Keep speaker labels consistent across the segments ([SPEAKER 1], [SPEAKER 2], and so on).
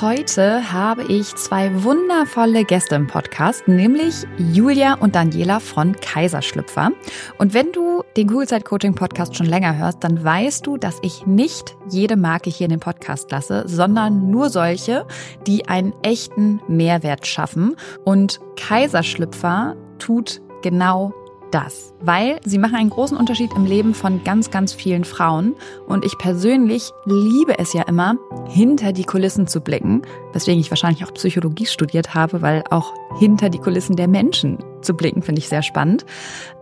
[SPEAKER 1] Heute habe ich zwei wundervolle Gäste im Podcast, nämlich Julia und Daniela von Kaiserschlüpfer. Und wenn du den Google Side Coaching Podcast schon länger hörst, dann weißt du, dass ich nicht jede Marke hier in den Podcast lasse, sondern nur solche, die einen echten Mehrwert schaffen. Und Kaiserschlüpfer tut genau das, weil sie machen einen großen Unterschied im Leben von ganz, ganz vielen Frauen. Und ich persönlich liebe es ja immer, hinter die Kulissen zu blicken, weswegen ich wahrscheinlich auch Psychologie studiert habe, weil auch hinter die Kulissen der Menschen zu blicken, finde ich sehr spannend.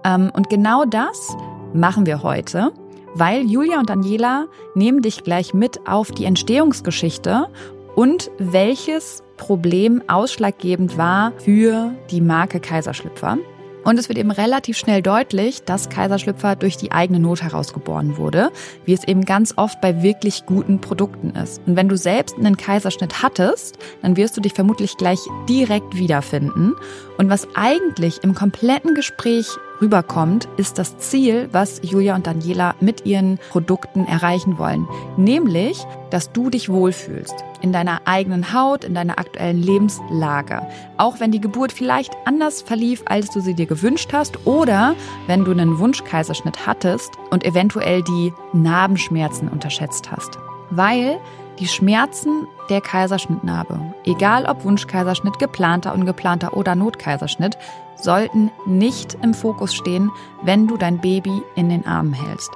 [SPEAKER 1] Ähm, und genau das machen wir heute, weil Julia und Daniela nehmen dich gleich mit auf die Entstehungsgeschichte und welches Problem ausschlaggebend war für die Marke Kaiserschlüpfer. Und es wird eben relativ schnell deutlich, dass Kaiserschlüpfer durch die eigene Not herausgeboren wurde, wie es eben ganz oft bei wirklich guten Produkten ist. Und wenn du selbst einen Kaiserschnitt hattest, dann wirst du dich vermutlich gleich direkt wiederfinden. Und was eigentlich im kompletten Gespräch rüberkommt, ist das Ziel, was Julia und Daniela mit ihren Produkten erreichen wollen. Nämlich, dass du dich wohlfühlst in deiner eigenen Haut, in deiner aktuellen Lebenslage. Auch wenn die Geburt vielleicht anders verlief, als du sie dir gewünscht hast oder wenn du einen Wunschkaiserschnitt hattest und eventuell die Narbenschmerzen unterschätzt hast. Weil die Schmerzen der Kaiserschnittnarbe, egal ob Wunschkaiserschnitt, geplanter, ungeplanter oder Notkaiserschnitt, sollten nicht im Fokus stehen, wenn du dein Baby in den Armen hältst.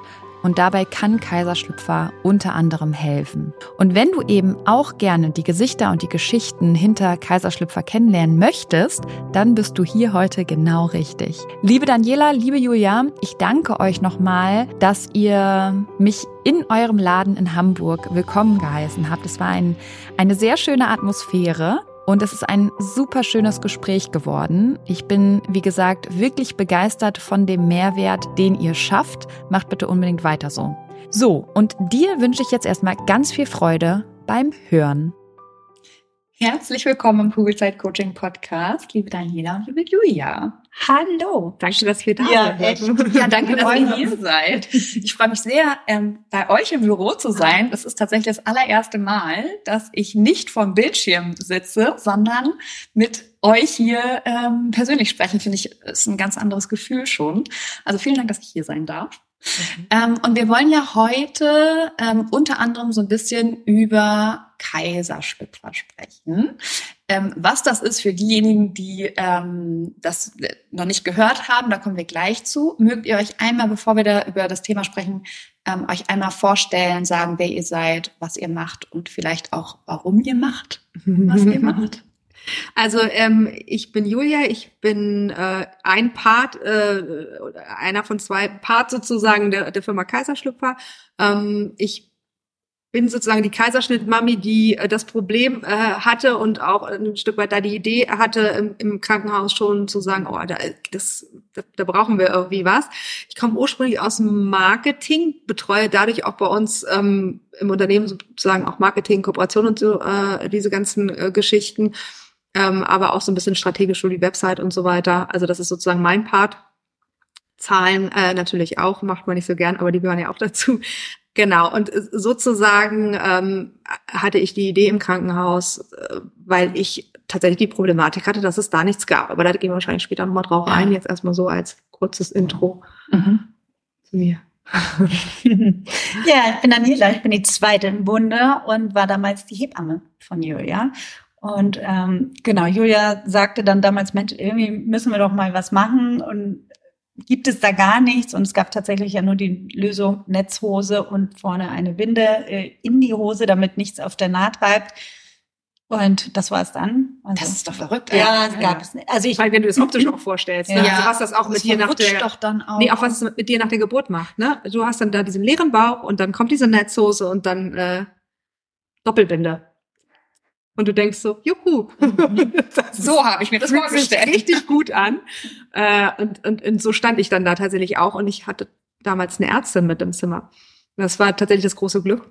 [SPEAKER 1] Und dabei kann Kaiserschlüpfer unter anderem helfen. Und wenn du eben auch gerne die Gesichter und die Geschichten hinter Kaiserschlüpfer kennenlernen möchtest, dann bist du hier heute genau richtig. Liebe Daniela, liebe Julia, ich danke euch nochmal, dass ihr mich in eurem Laden in Hamburg willkommen geheißen habt. Es war ein, eine sehr schöne Atmosphäre. Und es ist ein super schönes Gespräch geworden. Ich bin, wie gesagt, wirklich begeistert von dem Mehrwert, den ihr schafft. Macht bitte unbedingt weiter so. So, und dir wünsche ich jetzt erstmal ganz viel Freude beim Hören.
[SPEAKER 2] Herzlich willkommen im Kugelzeit Coaching Podcast, liebe Daniela und liebe Julia.
[SPEAKER 1] Hallo,
[SPEAKER 2] danke, dass wir da
[SPEAKER 1] ja, sind. Ja, danke, dass ihr hier
[SPEAKER 2] seid. Ich freue mich sehr, ähm, bei euch im Büro zu sein. Das ist tatsächlich das allererste Mal, dass ich nicht vom Bildschirm sitze, sondern mit euch hier ähm, persönlich sprechen. Finde ich, ist ein ganz anderes Gefühl schon. Also vielen Dank, dass ich hier sein darf. Mhm. Ähm, und wir wollen ja heute ähm, unter anderem so ein bisschen über Kaiserschlüpfer sprechen. Ähm, was das ist für diejenigen, die ähm, das noch nicht gehört haben, da kommen wir gleich zu. Mögt ihr euch einmal, bevor wir da über das Thema sprechen, ähm, euch einmal vorstellen, sagen, wer ihr seid, was ihr macht und vielleicht auch, warum ihr macht, was ihr macht?
[SPEAKER 3] Also ähm, ich bin Julia, ich bin äh, ein Part, äh, einer von zwei Parts sozusagen der, der Firma Kaiserschlüpfer. Ähm, ich bin sozusagen die Kaiserschnittmami, die äh, das Problem äh, hatte und auch ein Stück weit da die Idee hatte, im, Krankenhaus schon zu sagen, oh, da, das, da, da brauchen wir irgendwie was. Ich komme ursprünglich aus dem Marketing, betreue dadurch auch bei uns ähm, im Unternehmen sozusagen auch Marketing, Kooperation und so, äh, diese ganzen äh, Geschichten, ähm, aber auch so ein bisschen strategisch für die Website und so weiter. Also das ist sozusagen mein Part. Zahlen äh, natürlich auch, macht man nicht so gern, aber die gehören ja auch dazu. Genau, und sozusagen ähm, hatte ich die Idee im Krankenhaus, äh, weil ich tatsächlich die Problematik hatte, dass es da nichts gab. Aber da gehen wir wahrscheinlich später nochmal drauf ein. Jetzt erstmal so als kurzes Intro mhm. zu mir.
[SPEAKER 4] ja, ich bin Daniela, ich bin die zweite im Bunde und war damals die Hebamme von Julia. Und ähm, genau, Julia sagte dann damals, Mensch, irgendwie müssen wir doch mal was machen. Und gibt es da gar nichts und es gab tatsächlich ja nur die Lösung Netzhose und vorne eine Binde äh, in die Hose, damit nichts auf der Naht treibt. Und das war es dann.
[SPEAKER 2] Also, das ist doch verrückt.
[SPEAKER 3] Ja, es gab es nicht. Also ich, Weil wenn du es optisch auch vorstellst, ne? ja. also was das auch mit dir nach der,
[SPEAKER 2] doch dann auch.
[SPEAKER 3] nee, auch was es mit dir nach der Geburt macht, ne? Du hast dann da diesen leeren Bauch und dann kommt diese Netzhose und dann äh, Doppelbinde. Und du denkst so, juhu.
[SPEAKER 2] so habe ich mir das vorgestellt.
[SPEAKER 3] richtig gut an. Äh, und, und, und so stand ich dann da tatsächlich auch. Und ich hatte damals eine Ärztin mit im Zimmer. Das war tatsächlich das große Glück.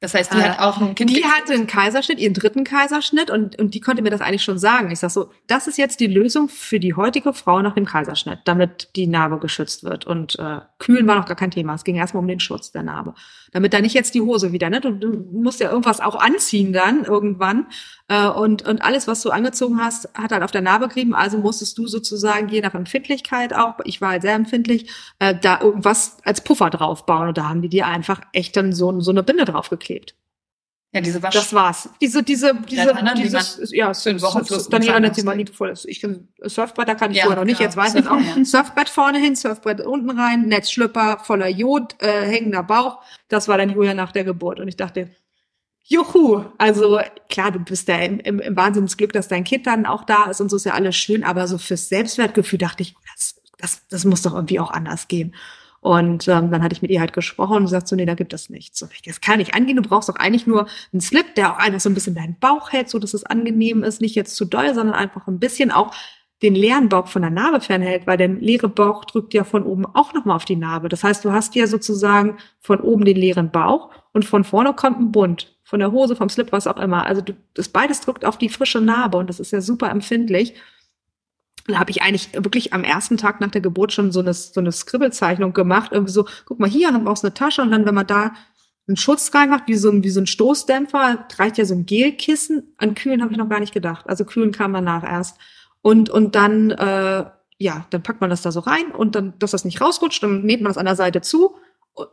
[SPEAKER 2] Das heißt, die äh, hat auch ein
[SPEAKER 3] Kind. Die hatte einen Kaiserschnitt, ihren dritten Kaiserschnitt und, und die konnte mir das eigentlich schon sagen. Ich sag so, das ist jetzt die Lösung für die heutige Frau nach dem Kaiserschnitt, damit die Narbe geschützt wird. Und äh, kühlen war noch gar kein Thema. Es ging erstmal um den Schutz der Narbe. Damit da nicht jetzt die Hose wieder, ne? Du, du musst ja irgendwas auch anziehen dann irgendwann. Äh, und, und alles, was du angezogen hast, hat halt auf der Narbe gerieben. Also musstest du sozusagen, je nach Empfindlichkeit auch, ich war halt sehr empfindlich, äh, da irgendwas als Puffer draufbauen. Und da haben die dir einfach echt dann so, so eine Binde draufgeklebt.
[SPEAKER 2] Ja, diese
[SPEAKER 3] Wasch. Das war's. Diese, diese, diese, ja, dieses, ja, Wochenfluss. Dann jemand nennt sie mal liebevoll. Ich kann, Surfbrett, da kann ich ja, vorher noch nicht, ja, jetzt weiß ich auch. Ja. Surfbrett vorne hin, Surfbrett unten rein, Netzschlüpper voller Jod, äh, hängender Bauch. Das war dann Julia nach der Geburt. Und ich dachte, Juhu! Also klar, du bist ja im, im, im Wahnsinnsglück, dass dein Kind dann auch da ist und so ist ja alles schön, aber so fürs Selbstwertgefühl dachte ich, das, das, das muss doch irgendwie auch anders gehen. Und ähm, dann hatte ich mit ihr halt gesprochen und gesagt so, nee, da gibt es nichts. So, das kann nicht angehen, du brauchst doch eigentlich nur einen Slip, der auch einfach so ein bisschen deinen Bauch hält, so dass es angenehm ist, nicht jetzt zu doll, sondern einfach ein bisschen auch den leeren Bauch von der Narbe fernhält, weil der leere Bauch drückt ja von oben auch nochmal auf die Narbe. Das heißt, du hast ja sozusagen von oben den leeren Bauch und von vorne kommt ein Bund von der Hose, vom Slip, was auch immer. Also du, das beides drückt auf die frische Narbe und das ist ja super empfindlich. Habe ich eigentlich wirklich am ersten Tag nach der Geburt schon so eine, so eine Skribbelzeichnung gemacht. Irgendwie so, guck mal hier, dann brauchst du eine Tasche und dann, wenn man da einen Schutz reinmacht, wie so ein, wie so ein Stoßdämpfer, reicht ja so ein Gelkissen. An Kühlen habe ich noch gar nicht gedacht. Also Kühlen kam danach erst. Und, und dann, äh, ja, dann packt man das da so rein und dann, dass das nicht rausrutscht, dann näht man das an der Seite zu.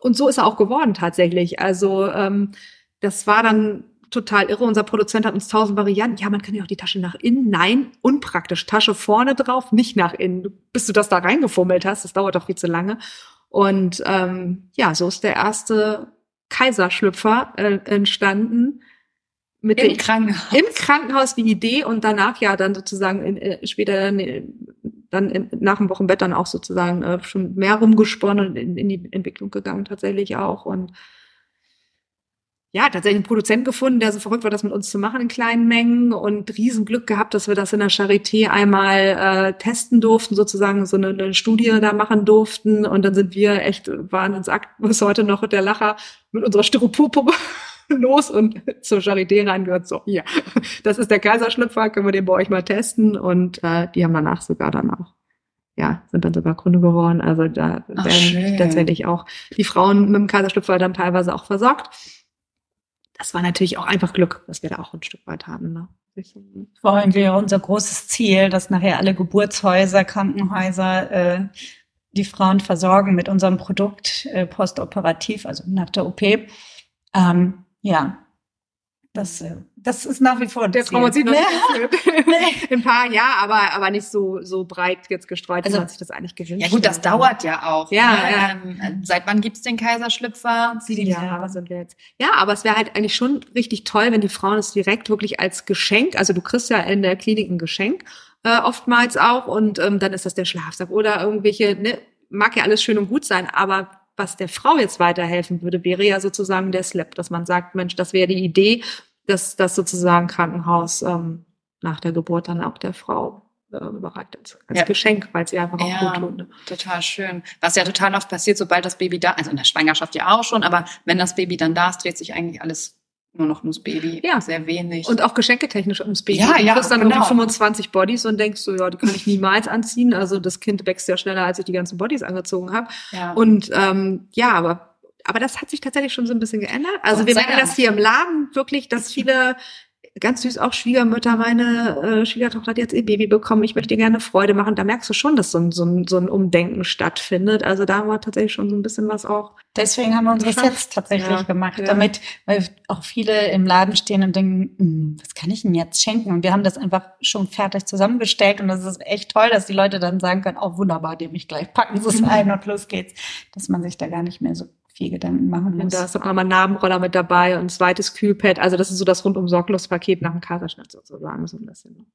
[SPEAKER 3] Und so ist er auch geworden tatsächlich. Also ähm, das war dann total irre. Unser Produzent hat uns tausend Varianten. Ja, man kann ja auch die Tasche nach innen. Nein, unpraktisch. Tasche vorne drauf, nicht nach innen. Bis du das da reingefummelt hast, das dauert doch viel zu lange. Und ähm, ja, so ist der erste Kaiserschlüpfer äh, entstanden.
[SPEAKER 2] Mit Im Krankenhaus.
[SPEAKER 3] Im Krankenhaus die Idee und danach ja dann sozusagen in, äh, später dann, äh, dann in, nach dem Wochenbett dann auch sozusagen äh, schon mehr rumgesponnen und in, in die Entwicklung gegangen tatsächlich auch und ja, tatsächlich einen Produzent gefunden, der so verrückt war, das mit uns zu machen in kleinen Mengen und Riesenglück gehabt, dass wir das in der Charité einmal äh, testen durften, sozusagen so eine, eine Studie da machen durften. Und dann sind wir echt wahnsinnsakt bis heute noch der Lacher mit unserer Styroporpuppe los und zur Charité reingehört, so, hier, das ist der Kaiserschlüpfer, können wir den bei euch mal testen. Und äh, die haben danach sogar dann auch ja, sind dann sogar Gründe geworden. Also da
[SPEAKER 2] Ach, werden
[SPEAKER 3] schön. tatsächlich auch die Frauen mit dem Kaiserschlüpfer dann teilweise auch versorgt das war natürlich auch einfach Glück, dass wir da auch ein Stück weit haben. Ne?
[SPEAKER 4] Vor allem wäre unser großes Ziel, dass nachher alle Geburtshäuser, Krankenhäuser äh, die Frauen versorgen mit unserem Produkt äh, postoperativ, also nach der OP. Ähm, ja, Das, das ist nach wie vor
[SPEAKER 3] der traut sich noch nicht ein paar, ja, aber aber nicht so so breit jetzt gestreut, also, man sich das eigentlich gewünscht.
[SPEAKER 2] Ja gut, das dauert ja auch.
[SPEAKER 3] Ja, ne? ja.
[SPEAKER 2] Ähm, seit wann gibt's den Kaiserschlüpfer?
[SPEAKER 3] Sieben Jahre sind wir jetzt. Ja, aber es wäre halt eigentlich schon richtig toll, wenn die Frauen es direkt wirklich als Geschenk, also du kriegst ja in der Klinik ein Geschenk äh, oftmals auch und ähm, dann ist das der Schlafsack oder irgendwelche, ne, mag ja alles schön und gut sein, aber was der Frau jetzt weiterhelfen würde, wäre ja sozusagen der Slip, dass man sagt, Mensch, das wäre die Idee, dass das sozusagen Krankenhaus ähm, nach der Geburt dann auch der Frau äh, bereitet als ja. Geschenk, weil sie einfach auch ja, gut tut. Ne?
[SPEAKER 2] Total schön. Was ja total oft passiert, sobald das Baby da, also in der Schwangerschaft ja auch schon, aber wenn das Baby dann da ist, dreht sich eigentlich alles nur noch ums Baby. Ja. Sehr wenig.
[SPEAKER 3] Und auch geschenketechnisch ums Baby.
[SPEAKER 2] Ja, ja.
[SPEAKER 3] Du kriegst dann genau. 25 Bodies und denkst so, ja, die kann ich niemals anziehen. Also das Kind wächst ja schneller, als ich die ganzen Bodies angezogen habe. Ja. Und ähm, ja, aber aber das hat sich tatsächlich schon so ein bisschen geändert. Also Gott wir merken das hier im Laden wirklich, dass viele ganz süß auch Schwiegermütter, meine äh, Schwiegertochter hat jetzt ihr Baby bekommen, ich möchte gerne Freude machen. Da merkst du schon, dass so ein, so ein, so ein Umdenken stattfindet. Also da war tatsächlich schon so ein bisschen was auch.
[SPEAKER 4] Deswegen haben wir unsere Sets tatsächlich ja, gemacht, ja. damit, weil auch viele im Laden stehen und denken, hm, was kann ich denn jetzt schenken? Und wir haben das einfach schon fertig zusammengestellt und das ist echt toll, dass die Leute dann sagen können, oh wunderbar, die mich gleich packen, so ist ein und los geht's, dass man sich da gar nicht mehr so viel Gedanken machen muss.
[SPEAKER 3] Und da ist auch nochmal ein Narbenroller mit dabei und ein zweites Kühlpad. Also das ist so das rundum sorglos Paket nach dem Kaiserschnitt sozusagen. So ein bisschen.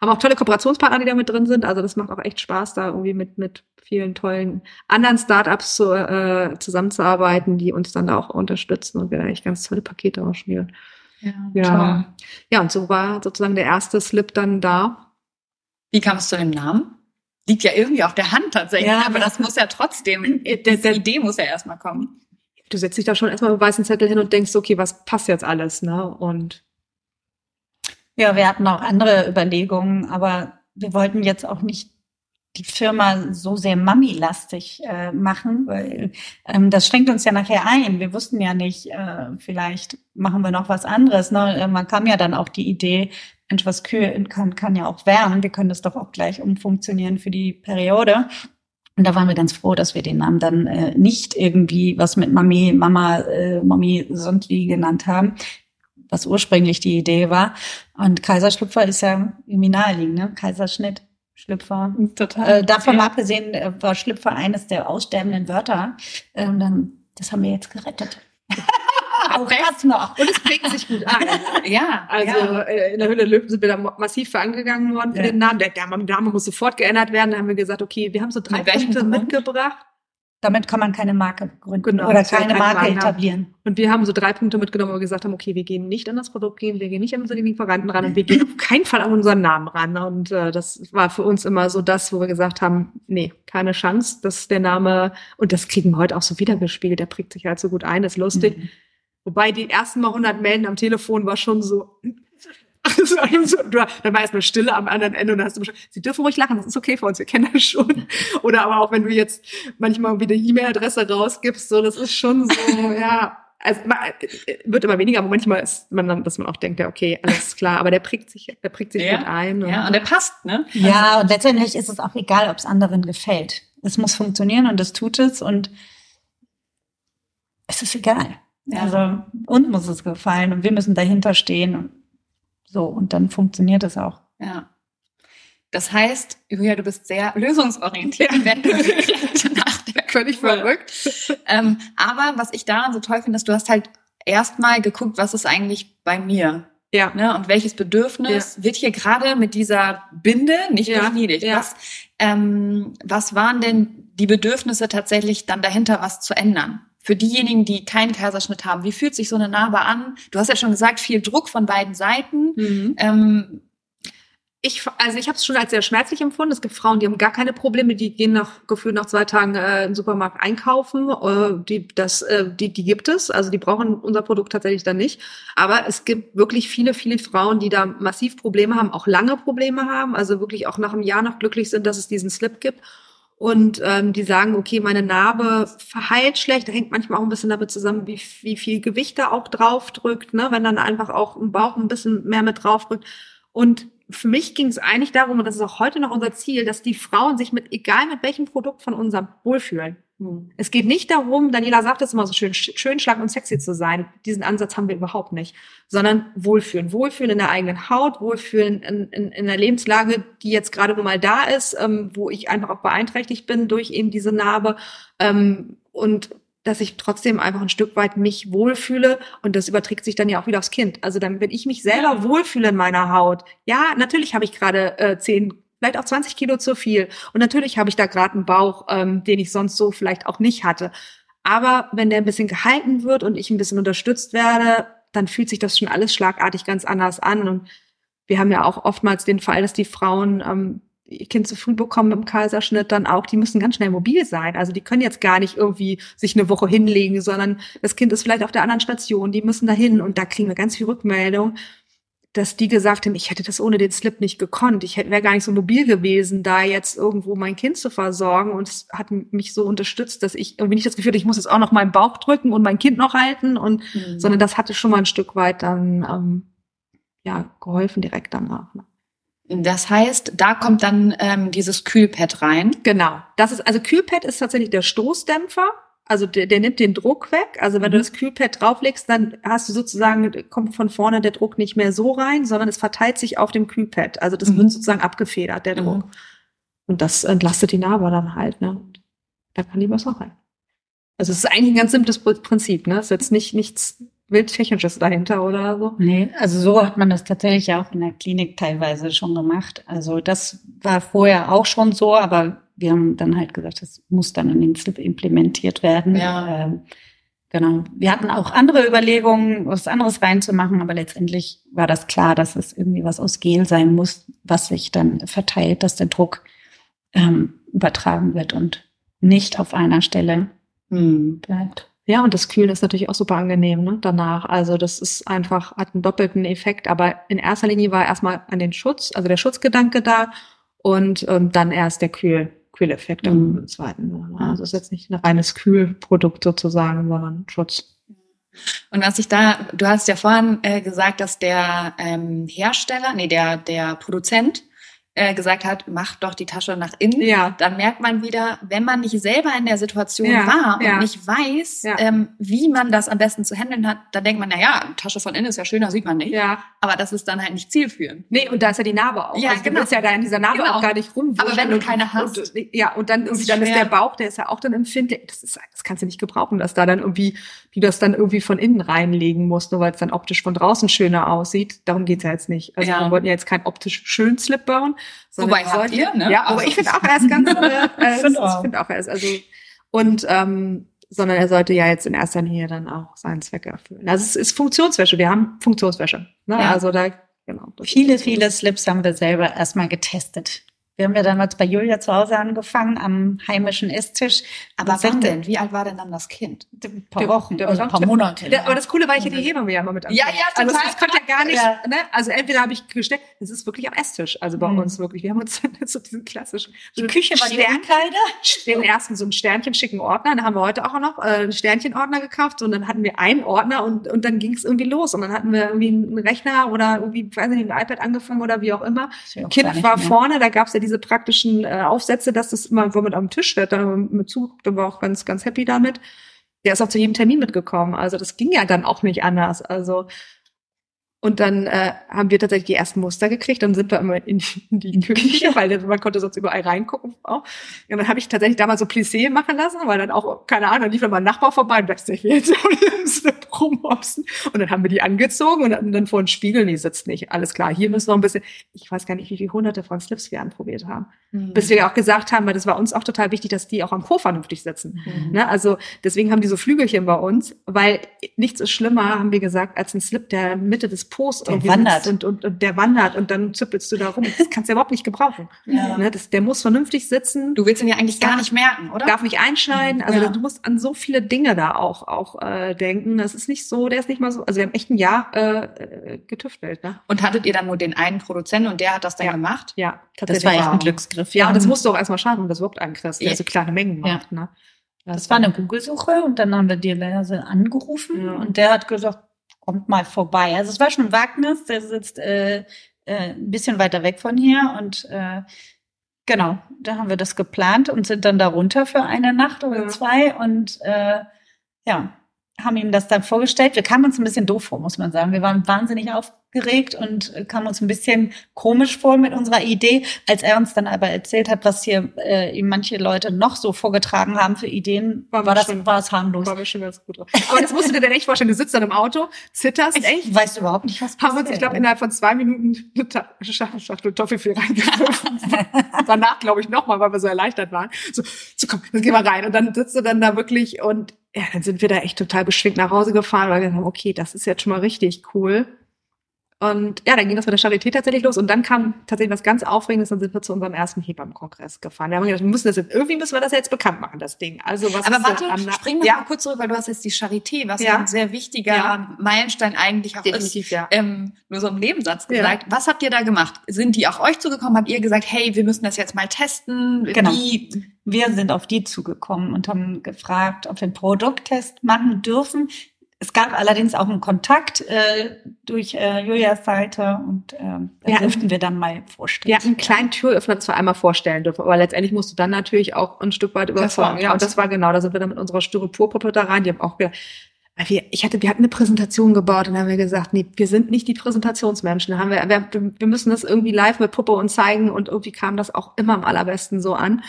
[SPEAKER 3] Haben auch tolle Kooperationspartner, die da mit drin sind. Also das macht auch echt Spaß, da irgendwie mit, mit vielen tollen anderen Startups zu, äh, zusammenzuarbeiten, die uns dann da auch unterstützen und wir da echt ganz tolle Pakete ausschnüren. Ja, ja. ja, und so war sozusagen der erste Slip dann da.
[SPEAKER 2] Wie kam es zu dem Namen? Liegt ja irgendwie auf der Hand tatsächlich. Ja, aber das muss ja trotzdem, äh, der, der Idee muss ja erstmal kommen.
[SPEAKER 3] Du setzt dich da schon erstmal mit weißen Zettel hin und denkst, okay, was passt jetzt alles, ne? Und
[SPEAKER 4] ja, wir hatten auch andere Überlegungen, aber wir wollten jetzt auch nicht die Firma so sehr Mami-lastig äh, machen, weil ähm, das schränkt uns ja nachher ein. Wir wussten ja nicht, äh, vielleicht machen wir noch was anderes. Ne? Man kam ja dann auch die Idee, Mensch, was kühlen kann, kann ja auch wärmen. Wir können das doch auch gleich umfunktionieren für die Periode. Und da waren wir ganz froh, dass wir den Namen dann äh, nicht irgendwie was mit Mami, Mama, äh, Mami Sondli genannt haben, was ursprünglich die Idee war. Und Kaiserschlüpfer ist ja irgendwie naheliegend, ne? Kaiserschnitt. Schlüpfer. Total. Äh, davon ja. abgesehen äh, war Schlüpfer eines der aussterbenden Wörter. Ähm, dann, das haben wir jetzt gerettet.
[SPEAKER 3] auch das noch. Und es prägt sich gut an.
[SPEAKER 2] ja.
[SPEAKER 3] Also
[SPEAKER 2] ja.
[SPEAKER 3] Äh, in der Höhle Löwen sind wir da massiv für angegangen worden für ja. den Namen. Der, Name muss sofort geändert werden. Da haben wir gesagt, okay, wir haben so drei Punkte mitgebracht.
[SPEAKER 4] Damit kann man keine Marke gründen genau, oder keine, keine Marke etablieren.
[SPEAKER 3] Und wir haben so drei Punkte mitgenommen, wo wir gesagt haben, okay, wir gehen nicht an das Produkt gehen, wir gehen nicht an unsere Lieferanten ran und wir gehen auf keinen Fall an unseren Namen ran. Und äh, das war für uns immer so das, wo wir gesagt haben, nee, keine Chance, dass der Name, und das kriegen wir heute auch so wiedergespiegelt, der prägt sich halt so gut ein, ist lustig. Mhm. Wobei die ersten Mal 100 Melden am Telefon war schon so, also, dann war erstmal Stille am anderen Ende und dann hast du bestimmt, sie dürfen ruhig lachen, das ist okay für uns, wir kennen das schon. Oder aber auch wenn du jetzt manchmal wieder E-Mail-Adresse rausgibst, so, das ist schon so, ja, also wird immer weniger, aber manchmal ist man dann, dass man auch denkt, ja, okay, alles klar, aber der prägt sich, der prägt sich ja, gut ein.
[SPEAKER 2] Ja, und der passt, ne?
[SPEAKER 4] Ja, also, und letztendlich ist es auch egal, ob es anderen gefällt. Es muss funktionieren und es tut es und es ist egal. Ja. Also uns muss es gefallen und wir müssen dahinter stehen und so und dann funktioniert es auch.
[SPEAKER 2] Ja. Das heißt, Julia, du bist sehr lösungsorientiert, ja. wenn du nachdenkst.
[SPEAKER 3] Völlig verrückt.
[SPEAKER 2] ähm, aber was ich daran so toll finde, ist, du hast halt erstmal geguckt, was ist eigentlich bei mir? Ja. Ne, und welches Bedürfnis ja. wird hier gerade mit dieser Binde nicht ja. befriedigt? Ja. Was, ähm, was waren denn die Bedürfnisse tatsächlich dann dahinter, was zu ändern? Für diejenigen, die keinen Kaiserschnitt haben, wie fühlt sich so eine Narbe an? Du hast ja schon gesagt, viel Druck von beiden Seiten. Mhm. Ähm,
[SPEAKER 3] ich, also ich habe es schon als sehr schmerzlich empfunden. Es gibt Frauen, die haben gar keine Probleme, die gehen nach gefühlt nach zwei Tagen äh, im Supermarkt einkaufen. Äh, die, das, äh, die, die gibt es. Also die brauchen unser Produkt tatsächlich dann nicht. Aber es gibt wirklich viele, viele Frauen, die da massiv Probleme haben, auch lange Probleme haben. Also wirklich auch nach einem Jahr noch glücklich sind, dass es diesen Slip gibt und ähm, die sagen, okay, meine Narbe verheilt schlecht, hängt manchmal auch ein bisschen damit zusammen, wie, wie viel Gewicht da auch drauf drückt, ne? wenn dann einfach auch im Bauch ein bisschen mehr mit drauf drückt. Und für mich ging es eigentlich darum, und das ist auch heute noch unser Ziel, dass die Frauen sich mit, egal mit welchem Produkt von unserem wohlfühlen. Es geht nicht darum, Daniela sagt es immer so schön, schön, schlank und sexy zu sein. Diesen Ansatz haben wir überhaupt nicht. Sondern Wohlfühlen. Wohlfühlen in der eigenen Haut, Wohlfühlen in, in, in der Lebenslage, die jetzt gerade nun mal da ist, ähm, wo ich einfach auch beeinträchtigt bin durch eben diese Narbe. Ähm, und dass ich trotzdem einfach ein Stück weit mich wohlfühle und das überträgt sich dann ja auch wieder aufs Kind. Also dann, wenn ich mich selber wohlfühle in meiner Haut, ja, natürlich habe ich gerade äh, zehn vielleicht auch 20 Kilo zu viel. Und natürlich habe ich da gerade einen Bauch, ähm, den ich sonst so vielleicht auch nicht hatte. Aber wenn der ein bisschen gehalten wird und ich ein bisschen unterstützt werde, dann fühlt sich das schon alles schlagartig ganz anders an. Und wir haben ja auch oftmals den Fall, dass die Frauen ähm, ihr Kind zu früh bekommen im Kaiserschnitt dann auch, die müssen ganz schnell mobil sein. Also die können jetzt gar nicht irgendwie sich eine Woche hinlegen, sondern das Kind ist vielleicht auf der anderen Station, die müssen dahin und da kriegen wir ganz viel Rückmeldung dass die gesagt haben, ich hätte das ohne den Slip nicht gekonnt. Ich wäre gar nicht so mobil gewesen, da jetzt irgendwo mein Kind zu versorgen. Und es hat mich so unterstützt, dass ich irgendwie nicht das Gefühl hatte, ich muss jetzt auch noch meinen Bauch drücken und mein Kind noch halten. Und mhm. sondern das hatte schon mal ein Stück weit dann ähm, ja geholfen direkt danach. Ne?
[SPEAKER 2] Das heißt, da kommt dann ähm, dieses Kühlpad rein.
[SPEAKER 3] Genau. Das ist also Kühlpad ist tatsächlich der Stoßdämpfer also der, der nimmt den Druck weg. Also wenn mhm. du das Kühlpad drauflegst, dann hast du sozusagen, kommt von vorne der Druck nicht mehr so rein, sondern es verteilt sich auf dem Kühlpad. Also das mhm. wird sozusagen abgefedert, der Druck. Mhm. Und das entlastet die Narbe dann halt, ne? Da kann die Wasser rein. Also es ist eigentlich ein ganz simples Prinzip, ne? Es ist jetzt nicht nichts wildtechnisches dahinter oder so.
[SPEAKER 4] Nee, also so hat man das tatsächlich auch in der Klinik teilweise schon gemacht. Also das war vorher auch schon so, aber wir haben dann halt gesagt, das muss dann in den Slip implementiert werden. Ja. Ähm, genau. Wir hatten auch andere Überlegungen, was anderes reinzumachen, aber letztendlich war das klar, dass es irgendwie was aus Gel sein muss, was sich dann verteilt, dass der Druck ähm, übertragen wird und nicht auf einer Stelle hm. bleibt.
[SPEAKER 3] Ja, und das Kühlen ist natürlich auch super angenehm ne, danach. Also das ist einfach, hat einen doppelten Effekt. Aber in erster Linie war erstmal an den Schutz, also der Schutzgedanke da und ähm, dann erst der Kühl, Kühleffekt mhm. im zweiten. Also es ist jetzt nicht ein reines Kühlprodukt sozusagen, sondern Schutz.
[SPEAKER 2] Und was ich da, du hast ja vorhin äh, gesagt, dass der ähm, Hersteller, nee, der, der Produzent äh, gesagt hat, mach doch die Tasche nach innen, ja. dann merkt man wieder, wenn man nicht selber in der Situation ja, war und ja. nicht weiß, ähm, wie man das am besten zu handeln hat, dann denkt man, na ja, Tasche von innen ist ja schöner, sieht man nicht. Ja. Aber das ist dann halt nicht zielführend.
[SPEAKER 3] Nee, und da ist ja die Narbe auch. Ja, also genau. Du ja da in dieser Narbe genau. auch gar nicht rum.
[SPEAKER 2] Aber wenn du keine hast.
[SPEAKER 3] Und, ja, und dann irgendwie, dann ist der Bauch, der ist ja auch dann empfindlich. Das ist, das kannst du nicht gebrauchen, dass da dann irgendwie, wie das dann irgendwie von innen reinlegen musst, nur weil es dann optisch von draußen schöner aussieht. Darum geht's ja jetzt nicht. Also wir wollten ja jetzt keinen optisch schönen Slip bauen,
[SPEAKER 2] Wobei habt ihr, ne?
[SPEAKER 3] Ja, aber also, ich finde auch, er ist ganz, äh, find ich finde auch, er ist also, und, ähm, sondern er sollte ja jetzt in erster Linie dann auch seinen Zweck erfüllen. Also es ist Funktionswäsche, wir haben Funktionswäsche. Ne? Ja. Also da, genau.
[SPEAKER 4] Viele, viele Slips haben wir selber erstmal getestet. Wir haben ja damals bei Julia zu Hause angefangen, am heimischen Esstisch.
[SPEAKER 2] Aber wann denn? Wie alt war denn dann das Kind?
[SPEAKER 3] Ein paar Wochen, der, also ein paar Monate. Der, aber das Coole war, ich hatte die Hebamme ja immer mit
[SPEAKER 2] Ja, ja, total.
[SPEAKER 3] Also das, konnte ja gar nicht, ja. ne? Also entweder habe ich gestellt, das ist wirklich am Esstisch, also bei mhm. uns wirklich. Wir haben uns so diesen klassischen.
[SPEAKER 4] Die Küche war die Umkleide?
[SPEAKER 3] Den ersten so einen Sternchenschicken Ordner, dann haben wir heute auch noch äh, einen Sternchenordner gekauft und dann hatten wir einen Ordner und, und dann ging es irgendwie los und dann hatten wir irgendwie einen Rechner oder irgendwie, weiß nicht, ein iPad angefangen oder wie auch immer. Kind war vorne, da gab es ja diese praktischen äh, Aufsätze, dass das immer womit am Tisch wird, dann mit zuguckt und war auch ganz, ganz happy damit. Der ist auch zu jedem Termin mitgekommen. Also das ging ja dann auch nicht anders. Also und dann äh, haben wir tatsächlich die ersten Muster gekriegt. Dann sind wir immer in die Küche, weil man konnte sonst überall reingucken. Auch. Und dann habe ich tatsächlich damals so Plissé machen lassen, weil dann auch, keine Ahnung, dann lief dann mal ein Nachbar vorbei und dachte, ich will jetzt rumhopsen. Und dann haben wir die angezogen und dann, dann vor den Spiegel, nee, sitzt nicht. Alles klar, hier müssen wir ein bisschen, ich weiß gar nicht, wie viele hunderte von Slips wir anprobiert haben. Mhm. Bis wir auch gesagt haben, weil das war uns auch total wichtig, dass die auch am Po vernünftig sitzen. Mhm. Ne? Also deswegen haben die so Flügelchen bei uns, weil nichts ist schlimmer, haben wir gesagt, als ein Slip, der Mitte des Post
[SPEAKER 4] der wandert.
[SPEAKER 3] Und, und, und der wandert und dann züppelst du da rum. Das kannst du ja überhaupt nicht gebrauchen. Ja. Ne, das, der muss vernünftig sitzen.
[SPEAKER 2] Du willst ihn ja eigentlich gar nicht merken, oder?
[SPEAKER 3] Darf nicht einschneiden. Also ja. du musst an so viele Dinge da auch, auch äh, denken. Das ist nicht so, der ist nicht mal so, also wir haben echt ein Jahr äh, äh getüftelt. Ne?
[SPEAKER 2] Und hattet ihr dann nur den einen Produzenten und der hat das dann
[SPEAKER 3] ja.
[SPEAKER 2] gemacht?
[SPEAKER 3] Ja,
[SPEAKER 4] tatsächlich. Das war echt ein Glücksgriff.
[SPEAKER 3] Ja, und das musst du auch erstmal schauen, und das wirkt einen krass, der so kleine Mengen macht. Ne?
[SPEAKER 4] Das, das war eine Google-Suche und dann haben wir diverse angerufen ja. und der hat gesagt, kommt mal vorbei. Also es war schon ein Wagnis, der sitzt äh, äh, ein bisschen weiter weg von hier und äh, Genau, da haben wir das geplant und sind dann darunter für eine Nacht oder ja. zwei und äh, ja, haben ihm das dann vorgestellt. Wir kamen uns ein bisschen doof vor, muss man sagen. Wir waren wahnsinnig aufgeregt und kamen uns ein bisschen komisch vor mit unserer Idee. Als er uns dann aber erzählt hat, was hier äh, ihm manche Leute noch so vorgetragen haben für Ideen, war, war das schon, war es harmlos.
[SPEAKER 3] War mir schon ganz gut. Aber das musst du dir dann echt vorstellen. Du sitzt dann im Auto, zitterst
[SPEAKER 4] ich echt. Weißt überhaupt nicht, was
[SPEAKER 3] passiert. Haben uns, ich glaube, innerhalb von zwei Minuten eine Schachtel Toffifee reingegriffen. Danach, glaube ich, nochmal, weil wir so erleichtert waren. So, so komm, jetzt gehen wir rein. Und dann sitzt du dann da wirklich und ja, dann sind wir da echt total beschwingt nach Hause gefahren, weil wir haben, okay, das ist jetzt schon mal richtig cool. Und ja, dann ging das mit der Charité tatsächlich los und dann kam tatsächlich was ganz Aufregendes, dann sind wir zu unserem ersten Hebammenkongress gefahren. Wir haben gedacht, wir müssen das jetzt, irgendwie müssen wir das jetzt bekannt machen, das Ding. Also was
[SPEAKER 2] Aber warte, so spring ja. mal kurz zurück, weil du hast jetzt die Charité, was ja. ein sehr wichtiger ja. Meilenstein eigentlich auch Definitiv, ist. Ja. Ähm, nur so im Nebensatz gesagt. Ja. Was habt ihr da gemacht? Sind die auf euch zugekommen? Habt ihr gesagt, hey, wir müssen das jetzt mal testen?
[SPEAKER 4] Genau. Wie? Wir sind auf die zugekommen und haben gefragt, ob wir einen Produkttest machen dürfen. Es gab allerdings auch einen Kontakt äh, durch äh, Julias Seite und ähm, da ja, durften wir dann mal vorstellen.
[SPEAKER 3] Ja, einen kleinen Türöffner zwar einmal vorstellen dürfen, aber letztendlich musst du dann natürlich auch ein Stück weit überzeugen. Ja, und das war genau, da sind wir dann mit unserer Styroporpuppe da rein. Die haben auch wieder, wir, ich hatte, wir hatten eine Präsentation gebaut und dann haben wir gesagt, nee, wir sind nicht die Präsentationsmenschen. Da haben wir, wir, wir müssen das irgendwie live mit Puppe und zeigen und irgendwie kam das auch immer am allerbesten so an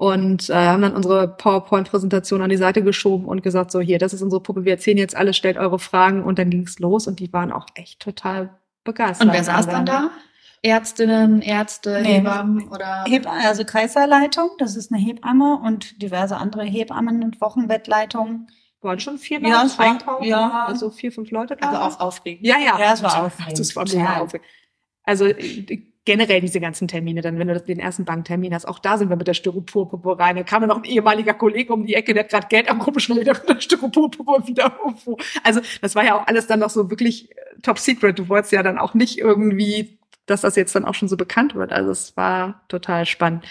[SPEAKER 3] und äh, haben dann unsere PowerPoint-Präsentation an die Seite geschoben und gesagt, so hier, das ist unsere Puppe, wir erzählen jetzt alles, stellt eure Fragen und dann ging's los und die waren auch echt total begeistert.
[SPEAKER 2] Und wer saß dann da? Ärztinnen, Ärzte, nee, Hebammen oder?
[SPEAKER 4] Also Kreiserleitung, das ist eine Hebamme und diverse andere Hebammen und Wochenbettleitungen.
[SPEAKER 3] Waren schon vier
[SPEAKER 4] Leute ja, es war, ja.
[SPEAKER 3] also vier, fünf Leute.
[SPEAKER 2] Also auch aufregend.
[SPEAKER 3] Ja, ja.
[SPEAKER 4] Ja, es war aufregend.
[SPEAKER 3] Das war mega aufregend. Also generell diese ganzen Termine, dann wenn du den ersten Banktermin hast, auch da sind wir mit der Styroporpuppe rein. Da kam noch ein ehemaliger Kollege um die Ecke, der hat gerade Geld am Rumschnell mit der Styroporpuppe wieder. Also das war ja auch alles dann noch so wirklich äh, top secret. Du wolltest ja dann auch nicht irgendwie, dass das jetzt dann auch schon so bekannt wird. Also es war total spannend.